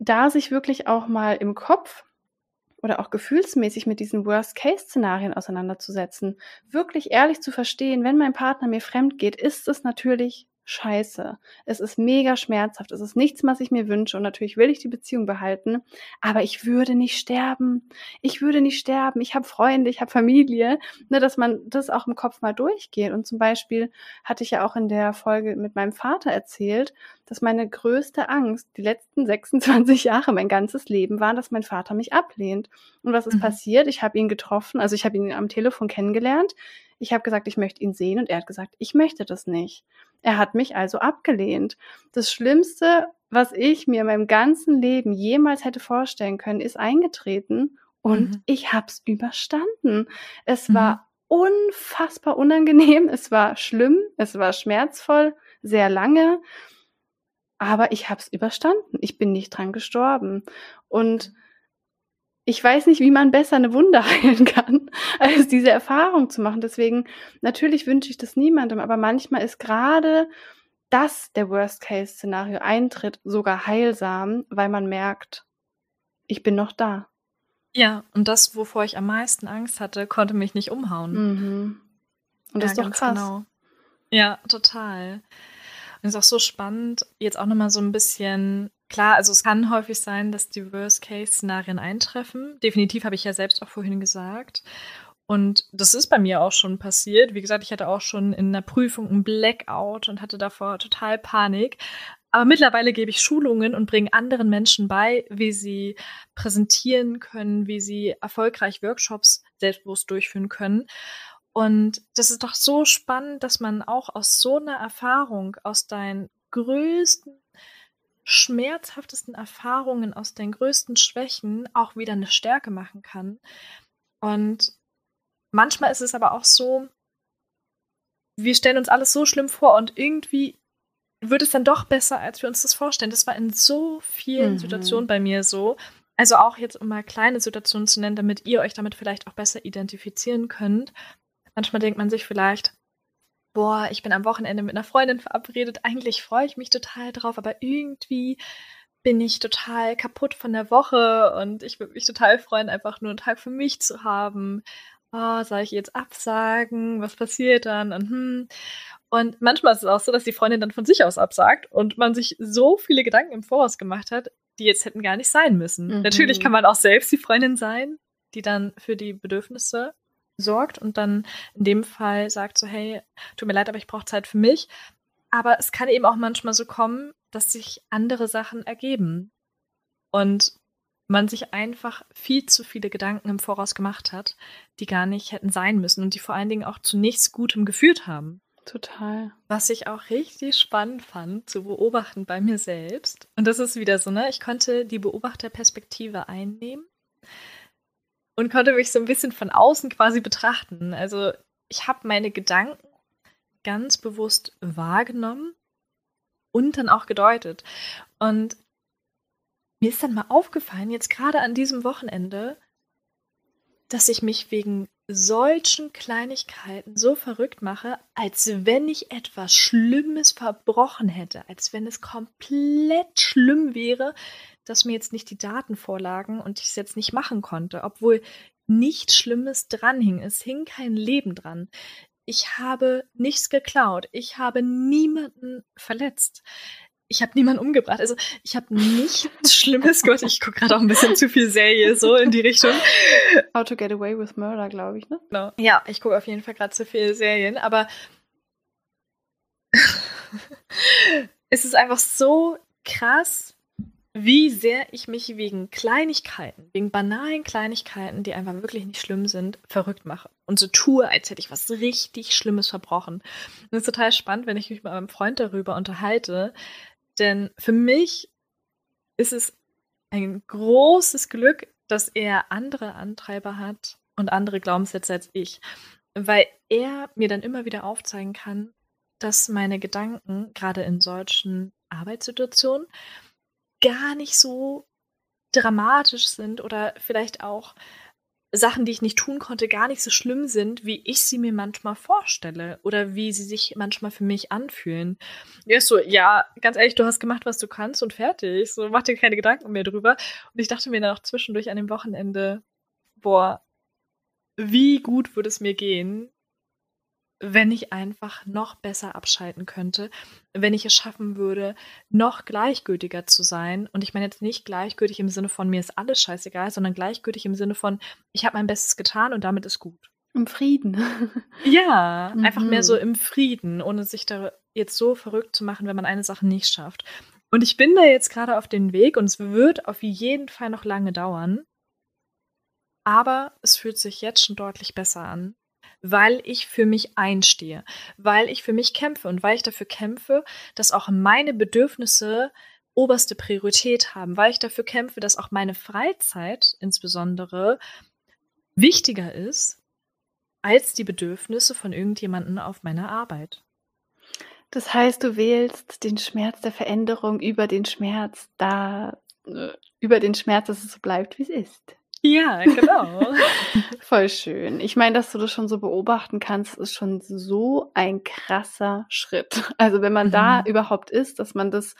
da sich wirklich auch mal im Kopf oder auch gefühlsmäßig mit diesen Worst-Case-Szenarien auseinanderzusetzen, wirklich ehrlich zu verstehen, wenn mein Partner mir fremd geht, ist es natürlich scheiße. Es ist mega schmerzhaft. Es ist nichts, was ich mir wünsche. Und natürlich will ich die Beziehung behalten. Aber ich würde nicht sterben. Ich würde nicht sterben. Ich habe Freunde, ich habe Familie. Ne, dass man das auch im Kopf mal durchgeht. Und zum Beispiel hatte ich ja auch in der Folge mit meinem Vater erzählt, dass meine größte Angst die letzten 26 Jahre, mein ganzes Leben war, dass mein Vater mich ablehnt. Und was ist mhm. passiert? Ich habe ihn getroffen, also ich habe ihn am Telefon kennengelernt. Ich habe gesagt, ich möchte ihn sehen und er hat gesagt, ich möchte das nicht. Er hat mich also abgelehnt. Das Schlimmste, was ich mir in meinem ganzen Leben jemals hätte vorstellen können, ist eingetreten und mhm. ich habe es überstanden. Es mhm. war unfassbar unangenehm, es war schlimm, es war schmerzvoll, sehr lange, aber ich habe es überstanden. Ich bin nicht dran gestorben. Und ich weiß nicht, wie man besser eine Wunde heilen kann, als diese Erfahrung zu machen. Deswegen, natürlich wünsche ich das niemandem, aber manchmal ist gerade dass der Worst-Case-Szenario eintritt, sogar heilsam, weil man merkt, ich bin noch da. Ja, und das, wovor ich am meisten Angst hatte, konnte mich nicht umhauen. Mhm. Und das Ja, ist doch krass. genau. Ja, total. Und es ist auch so spannend, jetzt auch nochmal so ein bisschen, klar, also es kann häufig sein, dass die Worst-Case-Szenarien eintreffen. Definitiv habe ich ja selbst auch vorhin gesagt. Und das ist bei mir auch schon passiert. Wie gesagt, ich hatte auch schon in der Prüfung einen Blackout und hatte davor total Panik. Aber mittlerweile gebe ich Schulungen und bringe anderen Menschen bei, wie sie präsentieren können, wie sie erfolgreich Workshops selbstbewusst durchführen können. Und das ist doch so spannend, dass man auch aus so einer Erfahrung, aus deinen größten, schmerzhaftesten Erfahrungen, aus deinen größten Schwächen auch wieder eine Stärke machen kann. Und manchmal ist es aber auch so, wir stellen uns alles so schlimm vor und irgendwie wird es dann doch besser, als wir uns das vorstellen. Das war in so vielen Mhm. Situationen bei mir so. Also auch jetzt, um mal kleine Situationen zu nennen, damit ihr euch damit vielleicht auch besser identifizieren könnt. Manchmal denkt man sich vielleicht, boah, ich bin am Wochenende mit einer Freundin verabredet, eigentlich freue ich mich total drauf, aber irgendwie bin ich total kaputt von der Woche und ich würde mich total freuen, einfach nur einen Tag für mich zu haben. Oh, soll ich jetzt absagen? Was passiert dann? Und, hm. und manchmal ist es auch so, dass die Freundin dann von sich aus absagt und man sich so viele Gedanken im Voraus gemacht hat, die jetzt hätten gar nicht sein müssen. Mhm. Natürlich kann man auch selbst die Freundin sein, die dann für die Bedürfnisse sorgt und dann in dem Fall sagt so, hey, tut mir leid, aber ich brauche Zeit für mich. Aber es kann eben auch manchmal so kommen, dass sich andere Sachen ergeben und man sich einfach viel zu viele Gedanken im Voraus gemacht hat, die gar nicht hätten sein müssen und die vor allen Dingen auch zu nichts Gutem geführt haben. Total. Was ich auch richtig spannend fand zu beobachten bei mir selbst. Und das ist wieder so, ne? Ich konnte die Beobachterperspektive einnehmen und konnte mich so ein bisschen von außen quasi betrachten. Also ich habe meine Gedanken ganz bewusst wahrgenommen und dann auch gedeutet. Und mir ist dann mal aufgefallen, jetzt gerade an diesem Wochenende, dass ich mich wegen solchen Kleinigkeiten so verrückt mache, als wenn ich etwas Schlimmes verbrochen hätte, als wenn es komplett schlimm wäre, dass mir jetzt nicht die Daten vorlagen und ich es jetzt nicht machen konnte, obwohl nichts Schlimmes dran hing. Es hing kein Leben dran. Ich habe nichts geklaut. Ich habe niemanden verletzt. Ich habe niemanden umgebracht. Also ich habe nichts Schlimmes gemacht. Ich gucke gerade auch ein bisschen zu viel Serie so in die Richtung. How to get away with murder, glaube ich, ne? Genau. Ja, ich gucke auf jeden Fall gerade zu viele Serien, aber es ist einfach so krass, wie sehr ich mich wegen Kleinigkeiten, wegen banalen Kleinigkeiten, die einfach wirklich nicht schlimm sind, verrückt mache. Und so tue, als hätte ich was richtig Schlimmes verbrochen. Und das ist total spannend, wenn ich mich mit meinem Freund darüber unterhalte. Denn für mich ist es ein großes Glück, dass er andere Antreiber hat und andere Glaubenssätze als ich. Weil er mir dann immer wieder aufzeigen kann, dass meine Gedanken, gerade in solchen Arbeitssituationen, gar nicht so dramatisch sind oder vielleicht auch Sachen, die ich nicht tun konnte, gar nicht so schlimm sind, wie ich sie mir manchmal vorstelle oder wie sie sich manchmal für mich anfühlen. Er so, ja, ganz ehrlich, du hast gemacht, was du kannst und fertig. So, mach dir keine Gedanken mehr drüber. Und ich dachte mir dann auch zwischendurch an dem Wochenende, boah, wie gut würde es mir gehen, wenn ich einfach noch besser abschalten könnte, wenn ich es schaffen würde, noch gleichgültiger zu sein. Und ich meine jetzt nicht gleichgültig im Sinne von mir ist alles scheißegal, sondern gleichgültig im Sinne von ich habe mein Bestes getan und damit ist gut. Im Frieden. Ja, einfach mehr Mhm. so im Frieden, ohne sich da jetzt so verrückt zu machen, wenn man eine Sache nicht schafft. Und ich bin da jetzt gerade auf dem Weg und es wird auf jeden Fall noch lange dauern. Aber es fühlt sich jetzt schon deutlich besser an, weil ich für mich einstehe, weil ich für mich kämpfe und weil ich dafür kämpfe, dass auch meine Bedürfnisse oberste Priorität haben, weil ich dafür kämpfe, dass auch meine Freizeit insbesondere wichtiger ist als die Bedürfnisse von irgendjemandem auf meiner Arbeit. Das heißt, du wählst den Schmerz der Veränderung über den Schmerz da, äh, über den Schmerz, dass es so bleibt, wie es ist. Ja, genau. Voll schön. Ich meine, dass du das schon so beobachten kannst, ist schon so ein krasser Schritt. Also wenn man mhm. da überhaupt ist, dass man das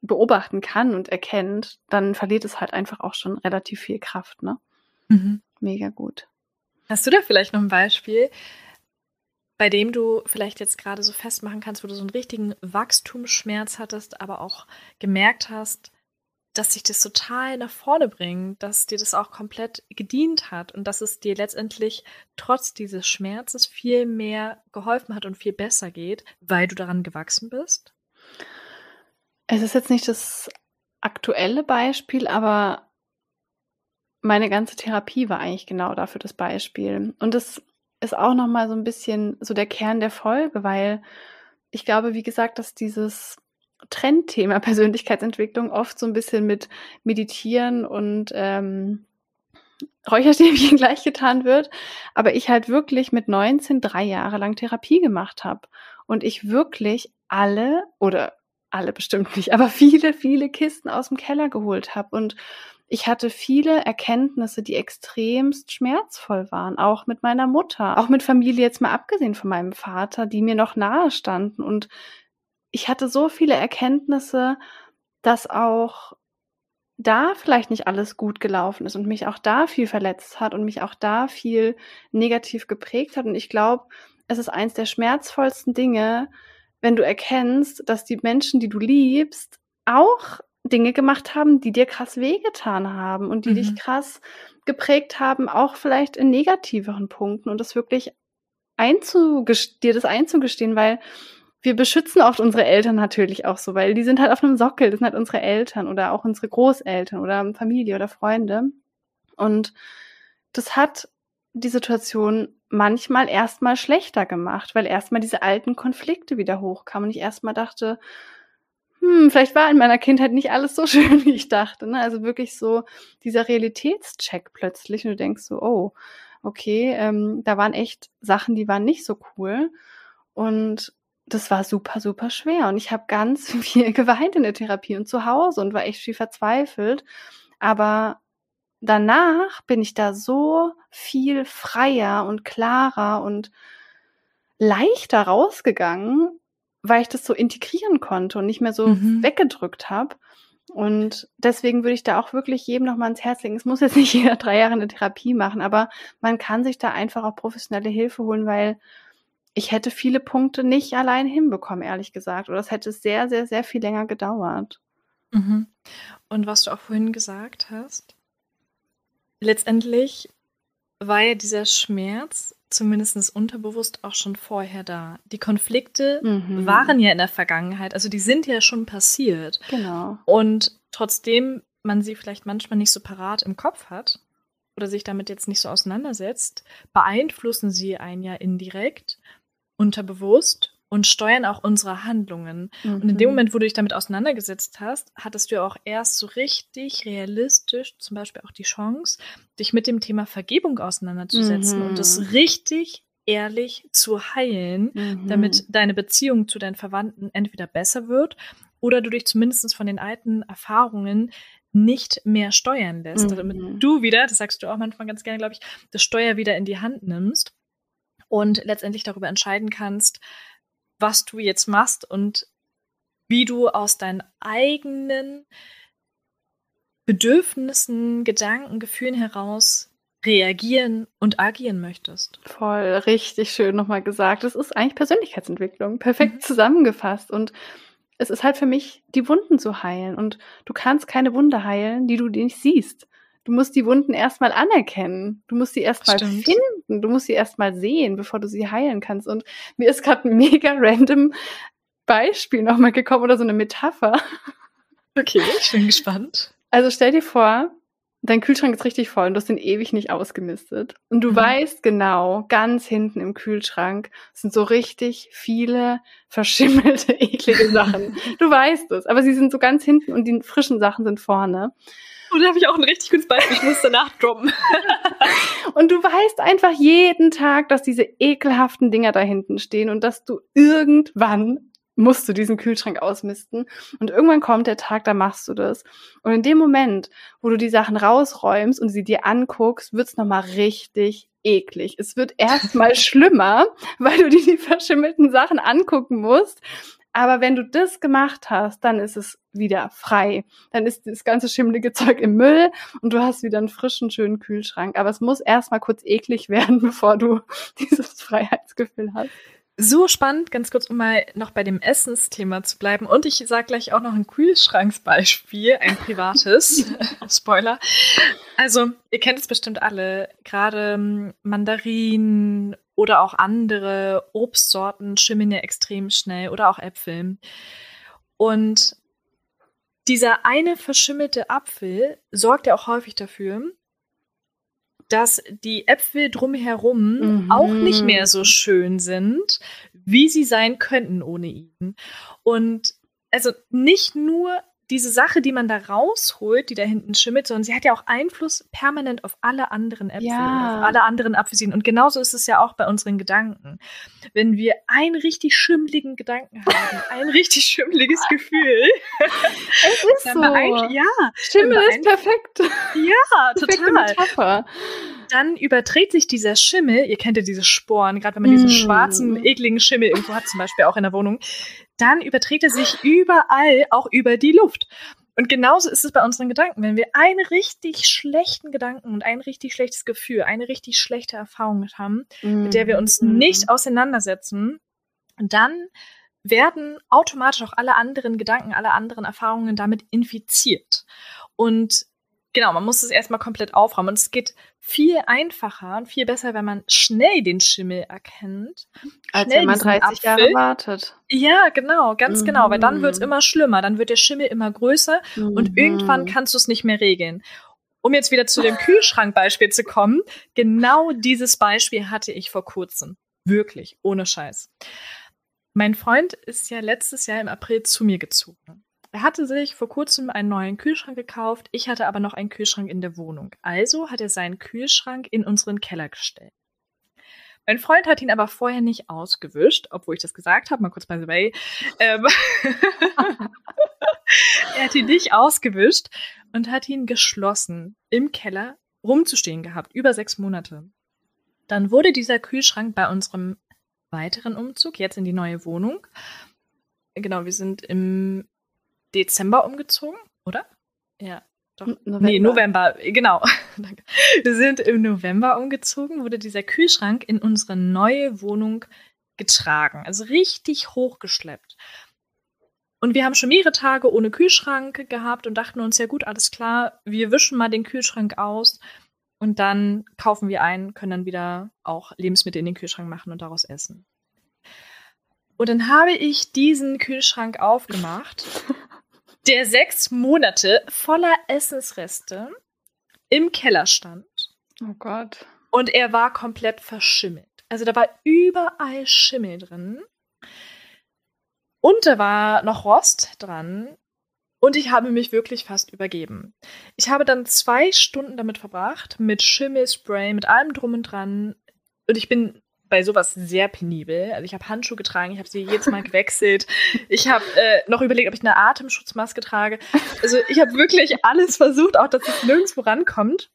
beobachten kann und erkennt, dann verliert es halt einfach auch schon relativ viel Kraft, ne? Mhm. Mega gut. Hast du da vielleicht noch ein Beispiel, bei dem du vielleicht jetzt gerade so festmachen kannst, wo du so einen richtigen Wachstumsschmerz hattest, aber auch gemerkt hast, dass sich das total nach vorne bringt, dass dir das auch komplett gedient hat und dass es dir letztendlich trotz dieses Schmerzes viel mehr geholfen hat und viel besser geht, weil du daran gewachsen bist? Es ist jetzt nicht das aktuelle Beispiel, aber meine ganze Therapie war eigentlich genau dafür das Beispiel. Und das ist auch noch mal so ein bisschen so der Kern der Folge, weil ich glaube, wie gesagt, dass dieses Trendthema Persönlichkeitsentwicklung oft so ein bisschen mit Meditieren und ähm, Räucherstäbchen gleichgetan wird, aber ich halt wirklich mit 19 drei Jahre lang Therapie gemacht habe und ich wirklich alle oder alle bestimmt nicht, aber viele, viele Kisten aus dem Keller geholt habe und ich hatte viele Erkenntnisse, die extremst schmerzvoll waren, auch mit meiner Mutter, auch mit Familie jetzt mal abgesehen von meinem Vater, die mir noch nahe standen und ich hatte so viele Erkenntnisse, dass auch da vielleicht nicht alles gut gelaufen ist und mich auch da viel verletzt hat und mich auch da viel negativ geprägt hat. Und ich glaube, es ist eins der schmerzvollsten Dinge, wenn du erkennst, dass die Menschen, die du liebst, auch Dinge gemacht haben, die dir krass wehgetan haben und die mhm. dich krass geprägt haben, auch vielleicht in negativeren Punkten und das wirklich dir das einzugestehen, weil wir beschützen oft unsere Eltern natürlich auch so, weil die sind halt auf einem Sockel, das sind halt unsere Eltern oder auch unsere Großeltern oder Familie oder Freunde. Und das hat die Situation manchmal erstmal schlechter gemacht, weil erstmal diese alten Konflikte wieder hochkamen und ich erstmal dachte, hm, vielleicht war in meiner Kindheit nicht alles so schön, wie ich dachte. Ne? Also wirklich so dieser Realitätscheck plötzlich und du denkst so, oh, okay, ähm, da waren echt Sachen, die waren nicht so cool. Und das war super, super schwer. Und ich habe ganz viel geweint in der Therapie und zu Hause und war echt viel verzweifelt. Aber danach bin ich da so viel freier und klarer und leichter rausgegangen, weil ich das so integrieren konnte und nicht mehr so mhm. weggedrückt habe. Und deswegen würde ich da auch wirklich jedem noch mal ans Herz legen. Es muss jetzt nicht jeder drei Jahre eine Therapie machen, aber man kann sich da einfach auch professionelle Hilfe holen, weil ich hätte viele Punkte nicht allein hinbekommen, ehrlich gesagt. Oder es hätte sehr, sehr, sehr viel länger gedauert. Mhm. Und was du auch vorhin gesagt hast, letztendlich war ja dieser Schmerz zumindest unterbewusst auch schon vorher da. Die Konflikte mhm. waren ja in der Vergangenheit, also die sind ja schon passiert. Genau. Und trotzdem man sie vielleicht manchmal nicht so parat im Kopf hat oder sich damit jetzt nicht so auseinandersetzt, beeinflussen sie einen ja indirekt, unterbewusst und steuern auch unsere Handlungen. Mhm. Und in dem mhm. Moment, wo du dich damit auseinandergesetzt hast, hattest du auch erst so richtig realistisch zum Beispiel auch die Chance, dich mit dem Thema Vergebung auseinanderzusetzen mhm. und es richtig ehrlich zu heilen, mhm. damit deine Beziehung zu deinen Verwandten entweder besser wird oder du dich zumindest von den alten Erfahrungen nicht mehr steuern lässt. Damit mhm. du wieder, das sagst du auch manchmal ganz gerne, glaube ich, das Steuer wieder in die Hand nimmst und letztendlich darüber entscheiden kannst, was du jetzt machst und wie du aus deinen eigenen Bedürfnissen, Gedanken, Gefühlen heraus reagieren und agieren möchtest. Voll, richtig schön nochmal gesagt. Das ist eigentlich Persönlichkeitsentwicklung, perfekt mhm. zusammengefasst. Und es ist halt für mich, die Wunden zu heilen. Und du kannst keine Wunde heilen, die du nicht siehst. Du musst die Wunden erstmal anerkennen. Du musst sie erstmal finden. Du musst sie erstmal sehen, bevor du sie heilen kannst. Und mir ist gerade ein mega random Beispiel nochmal gekommen oder so eine Metapher. Okay, ich bin gespannt. Also stell dir vor, dein Kühlschrank ist richtig voll und du hast den ewig nicht ausgemistet. Und du mhm. weißt genau, ganz hinten im Kühlschrank sind so richtig viele verschimmelte, eklige Sachen. du weißt es, aber sie sind so ganz hinten und die frischen Sachen sind vorne. Und da habe ich auch ein richtig gutes Beispiel. Ich muss danach droppen. und du weißt einfach jeden Tag, dass diese ekelhaften Dinger da hinten stehen und dass du irgendwann musst du diesen Kühlschrank ausmisten. Und irgendwann kommt der Tag, da machst du das. Und in dem Moment, wo du die Sachen rausräumst und sie dir anguckst, wird's nochmal richtig eklig. Es wird erstmal schlimmer, weil du dir die verschimmelten Sachen angucken musst. Aber wenn du das gemacht hast, dann ist es wieder frei. Dann ist das ganze schimmelige Zeug im Müll und du hast wieder einen frischen, schönen Kühlschrank. Aber es muss erstmal kurz eklig werden, bevor du dieses Freiheitsgefühl hast. So spannend, ganz kurz, um mal noch bei dem Essensthema zu bleiben. Und ich sage gleich auch noch ein Kühlschranksbeispiel, ein privates. Spoiler. Also, ihr kennt es bestimmt alle, gerade ähm, Mandarinen oder auch andere Obstsorten schimmeln ja extrem schnell oder auch Äpfel. Und dieser eine verschimmelte Apfel sorgt ja auch häufig dafür, dass die Äpfel drumherum mhm. auch nicht mehr so schön sind, wie sie sein könnten ohne ihn. Und also nicht nur diese Sache, die man da rausholt, die da hinten schimmelt, sondern sie hat ja auch Einfluss permanent auf alle anderen Äpfel, ja. auf alle anderen Apfelsinen. Und genauso ist es ja auch bei unseren Gedanken. Wenn wir einen richtig schimmligen Gedanken haben, ein richtig schimmliges Gefühl, es ist so. ja, Schimmel ist perfekt. Ja, total. Metapher. Dann überträgt sich dieser Schimmel, ihr kennt ja diese Sporen, gerade wenn man diesen mm. schwarzen, ekligen Schimmel irgendwo hat, zum Beispiel auch in der Wohnung, dann überträgt er sich überall, auch über die Luft. Und genauso ist es bei unseren Gedanken. Wenn wir einen richtig schlechten Gedanken und ein richtig schlechtes Gefühl, eine richtig schlechte Erfahrung haben, mm. mit der wir uns mm. nicht auseinandersetzen, dann werden automatisch auch alle anderen Gedanken, alle anderen Erfahrungen damit infiziert. Und genau, man muss es erstmal komplett aufräumen. Und es geht viel einfacher und viel besser, wenn man schnell den Schimmel erkennt. Als wenn man 30 Apfel. Jahre wartet. Ja, genau, ganz mhm. genau. Weil dann wird es mhm. immer schlimmer. Dann wird der Schimmel immer größer mhm. und irgendwann kannst du es nicht mehr regeln. Um jetzt wieder zu dem Kühlschrankbeispiel zu kommen, genau dieses Beispiel hatte ich vor kurzem. Wirklich, ohne Scheiß. Mein Freund ist ja letztes Jahr im April zu mir gezogen. Er hatte sich vor kurzem einen neuen Kühlschrank gekauft, ich hatte aber noch einen Kühlschrank in der Wohnung. Also hat er seinen Kühlschrank in unseren Keller gestellt. Mein Freund hat ihn aber vorher nicht ausgewischt, obwohl ich das gesagt habe, mal kurz by the way. Ähm er hat ihn nicht ausgewischt und hat ihn geschlossen im Keller rumzustehen gehabt, über sechs Monate. Dann wurde dieser Kühlschrank bei unserem weiteren Umzug, jetzt in die neue Wohnung, genau, wir sind im Dezember umgezogen, oder? Ja, doch. November. Nee, November, genau. Wir sind im November umgezogen, wurde dieser Kühlschrank in unsere neue Wohnung getragen, also richtig hochgeschleppt. Und wir haben schon mehrere Tage ohne Kühlschrank gehabt und dachten uns, ja gut, alles klar, wir wischen mal den Kühlschrank aus und dann kaufen wir ein, können dann wieder auch Lebensmittel in den Kühlschrank machen und daraus essen. Und dann habe ich diesen Kühlschrank aufgemacht der sechs Monate voller Essensreste im Keller stand. Oh Gott. Und er war komplett verschimmelt. Also da war überall Schimmel drin. Und da war noch Rost dran. Und ich habe mich wirklich fast übergeben. Ich habe dann zwei Stunden damit verbracht, mit Schimmelspray, mit allem drum und dran. Und ich bin bei sowas sehr penibel. Also ich habe Handschuhe getragen, ich habe sie jedes Mal gewechselt. Ich habe äh, noch überlegt, ob ich eine Atemschutzmaske trage. Also ich habe wirklich alles versucht, auch dass es nirgendwo rankommt.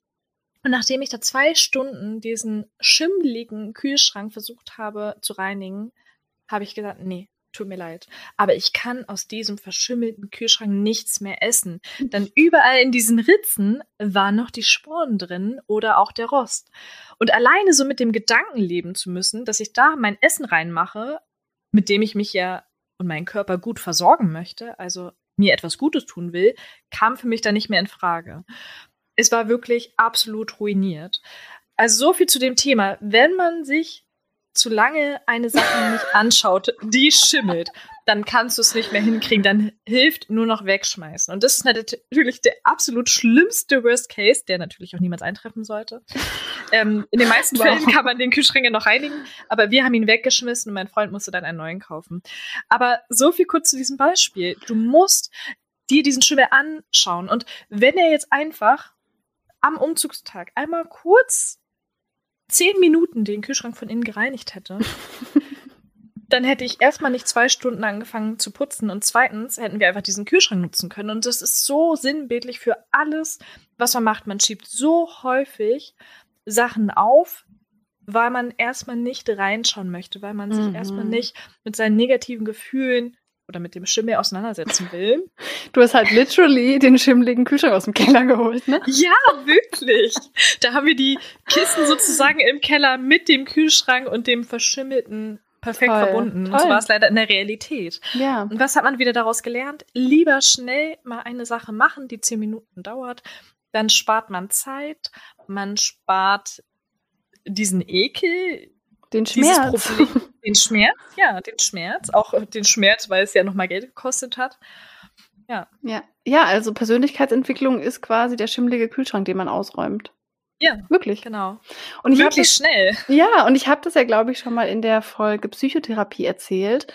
Und nachdem ich da zwei Stunden diesen schimmeligen Kühlschrank versucht habe zu reinigen, habe ich gesagt, nee, tut mir leid. Aber ich kann aus diesem verschimmelten Kühlschrank nichts mehr essen. Denn überall in diesen Ritzen waren noch die Sporen drin oder auch der Rost. Und alleine so mit dem Gedanken leben zu müssen, dass ich da mein Essen reinmache, mit dem ich mich ja und meinen Körper gut versorgen möchte, also mir etwas Gutes tun will, kam für mich da nicht mehr in Frage. Es war wirklich absolut ruiniert. Also so viel zu dem Thema. Wenn man sich zu lange eine Sache nicht anschaut, die schimmelt, dann kannst du es nicht mehr hinkriegen. Dann hilft nur noch wegschmeißen. Und das ist natürlich der absolut schlimmste Worst Case, der natürlich auch niemals eintreffen sollte. Ähm, in den meisten wow. Fällen kann man den Kühlschrank ja noch reinigen, aber wir haben ihn weggeschmissen und mein Freund musste dann einen neuen kaufen. Aber so viel kurz zu diesem Beispiel. Du musst dir diesen Schimmel anschauen. Und wenn er jetzt einfach am Umzugstag einmal kurz zehn Minuten den Kühlschrank von innen gereinigt hätte, dann hätte ich erstmal nicht zwei Stunden angefangen zu putzen und zweitens hätten wir einfach diesen Kühlschrank nutzen können. Und das ist so sinnbildlich für alles, was man macht. Man schiebt so häufig Sachen auf, weil man erstmal nicht reinschauen möchte, weil man sich Mhm. erstmal nicht mit seinen negativen Gefühlen oder mit dem Schimmel auseinandersetzen will. Du hast halt literally den schimmligen Kühlschrank aus dem Keller geholt, ne? Ja, wirklich. Da haben wir die Kissen sozusagen im Keller mit dem Kühlschrank und dem verschimmelten perfekt Toll, verbunden. Und toll. so war es leider in der Realität. Ja. Und was hat man wieder daraus gelernt? Lieber schnell mal eine Sache machen, die zehn Minuten dauert. Dann spart man Zeit, man spart diesen Ekel, Den Schmerz. Problem, den Schmerz, ja, den Schmerz, auch den Schmerz, weil es ja nochmal Geld gekostet hat. Ja. ja, also Persönlichkeitsentwicklung ist quasi der schimmlige Kühlschrank, den man ausräumt. Ja, Wirklich. genau. Und ich hab Möglichst schnell. Ja, und ich habe das ja, glaube ich, schon mal in der Folge Psychotherapie erzählt,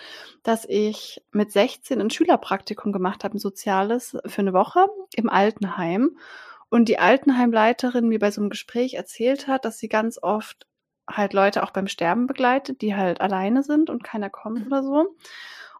dass ich mit 16 ein Schülerpraktikum gemacht habe, ein soziales, für eine Woche im Altenheim. Und die Altenheimleiterin mir bei so einem Gespräch erzählt hat, dass sie ganz oft halt Leute auch beim Sterben begleitet, die halt alleine sind und keiner kommt oder so.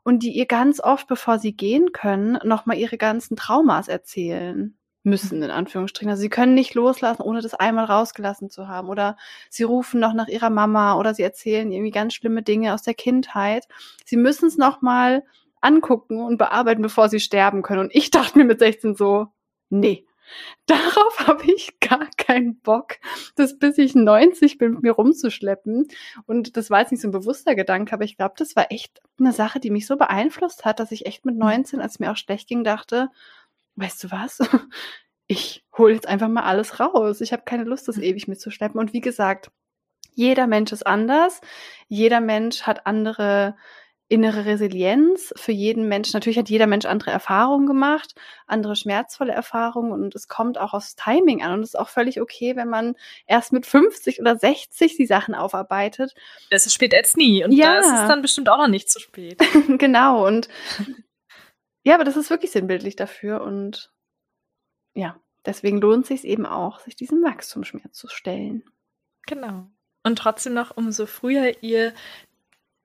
Und die ihr ganz oft, bevor sie gehen können, nochmal ihre ganzen Traumas erzählen müssen, in Anführungsstrichen. Also sie können nicht loslassen, ohne das einmal rausgelassen zu haben. Oder sie rufen noch nach ihrer Mama oder sie erzählen irgendwie ganz schlimme Dinge aus der Kindheit. Sie müssen es nochmal angucken und bearbeiten, bevor sie sterben können. Und ich dachte mir mit 16 so, nee. Darauf habe ich gar keinen Bock, das bis ich 90 bin, mit mir rumzuschleppen. Und das war jetzt nicht so ein bewusster Gedanke, aber ich glaube, das war echt eine Sache, die mich so beeinflusst hat, dass ich echt mit 19, als es mir auch schlecht ging, dachte, weißt du was? Ich hole jetzt einfach mal alles raus. Ich habe keine Lust, das ewig mitzuschleppen. Und wie gesagt, jeder Mensch ist anders. Jeder Mensch hat andere innere Resilienz. Für jeden Mensch, natürlich hat jeder Mensch andere Erfahrungen gemacht, andere schmerzvolle Erfahrungen und es kommt auch aufs Timing an. Und es ist auch völlig okay, wenn man erst mit 50 oder 60 die Sachen aufarbeitet. Besser spät als nie. Und Ja. da ist es dann bestimmt auch noch nicht zu spät. genau. Und ja, aber das ist wirklich sinnbildlich dafür. Und ja, deswegen lohnt sich eben auch, sich diesem Wachstumsschmerz zu stellen. Genau. Und trotzdem noch, umso früher ihr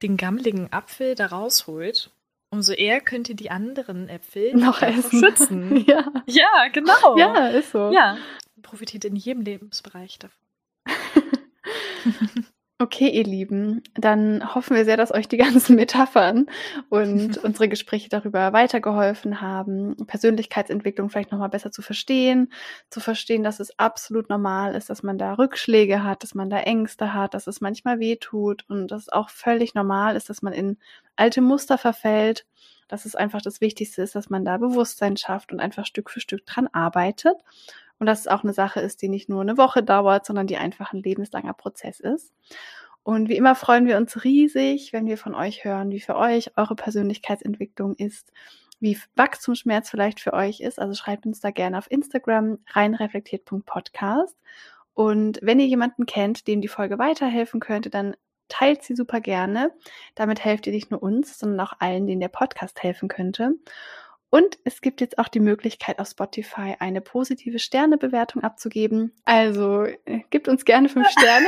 den gammeligen Apfel da rausholt, umso eher könnt ihr die anderen Äpfel Noch essen. schützen. Ja. Ja, genau. Ja, ist so. Ja. Profitiert in jedem Lebensbereich davon. Okay, ihr Lieben, dann hoffen wir sehr, dass euch die ganzen Metaphern und unsere Gespräche darüber weitergeholfen haben, Persönlichkeitsentwicklung vielleicht nochmal besser zu verstehen, zu verstehen, dass es absolut normal ist, dass man da Rückschläge hat, dass man da Ängste hat, dass es manchmal weh tut und dass es auch völlig normal ist, dass man in alte Muster verfällt, dass es einfach das Wichtigste ist, dass man da Bewusstsein schafft und einfach Stück für Stück dran arbeitet. Und dass es auch eine Sache ist, die nicht nur eine Woche dauert, sondern die einfach ein lebenslanger Prozess ist. Und wie immer freuen wir uns riesig, wenn wir von euch hören, wie für euch eure Persönlichkeitsentwicklung ist, wie Wachstumsschmerz vielleicht für euch ist. Also schreibt uns da gerne auf Instagram reinreflektiert.podcast. Und wenn ihr jemanden kennt, dem die Folge weiterhelfen könnte, dann teilt sie super gerne. Damit helft ihr nicht nur uns, sondern auch allen, denen der Podcast helfen könnte. Und es gibt jetzt auch die Möglichkeit, auf Spotify eine positive Sternebewertung abzugeben. Also äh, gebt uns gerne fünf Sterne.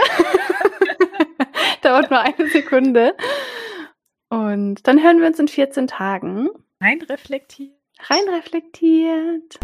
Dauert nur eine Sekunde. Und dann hören wir uns in 14 Tagen. Rein reflektiert. Rein reflektiert.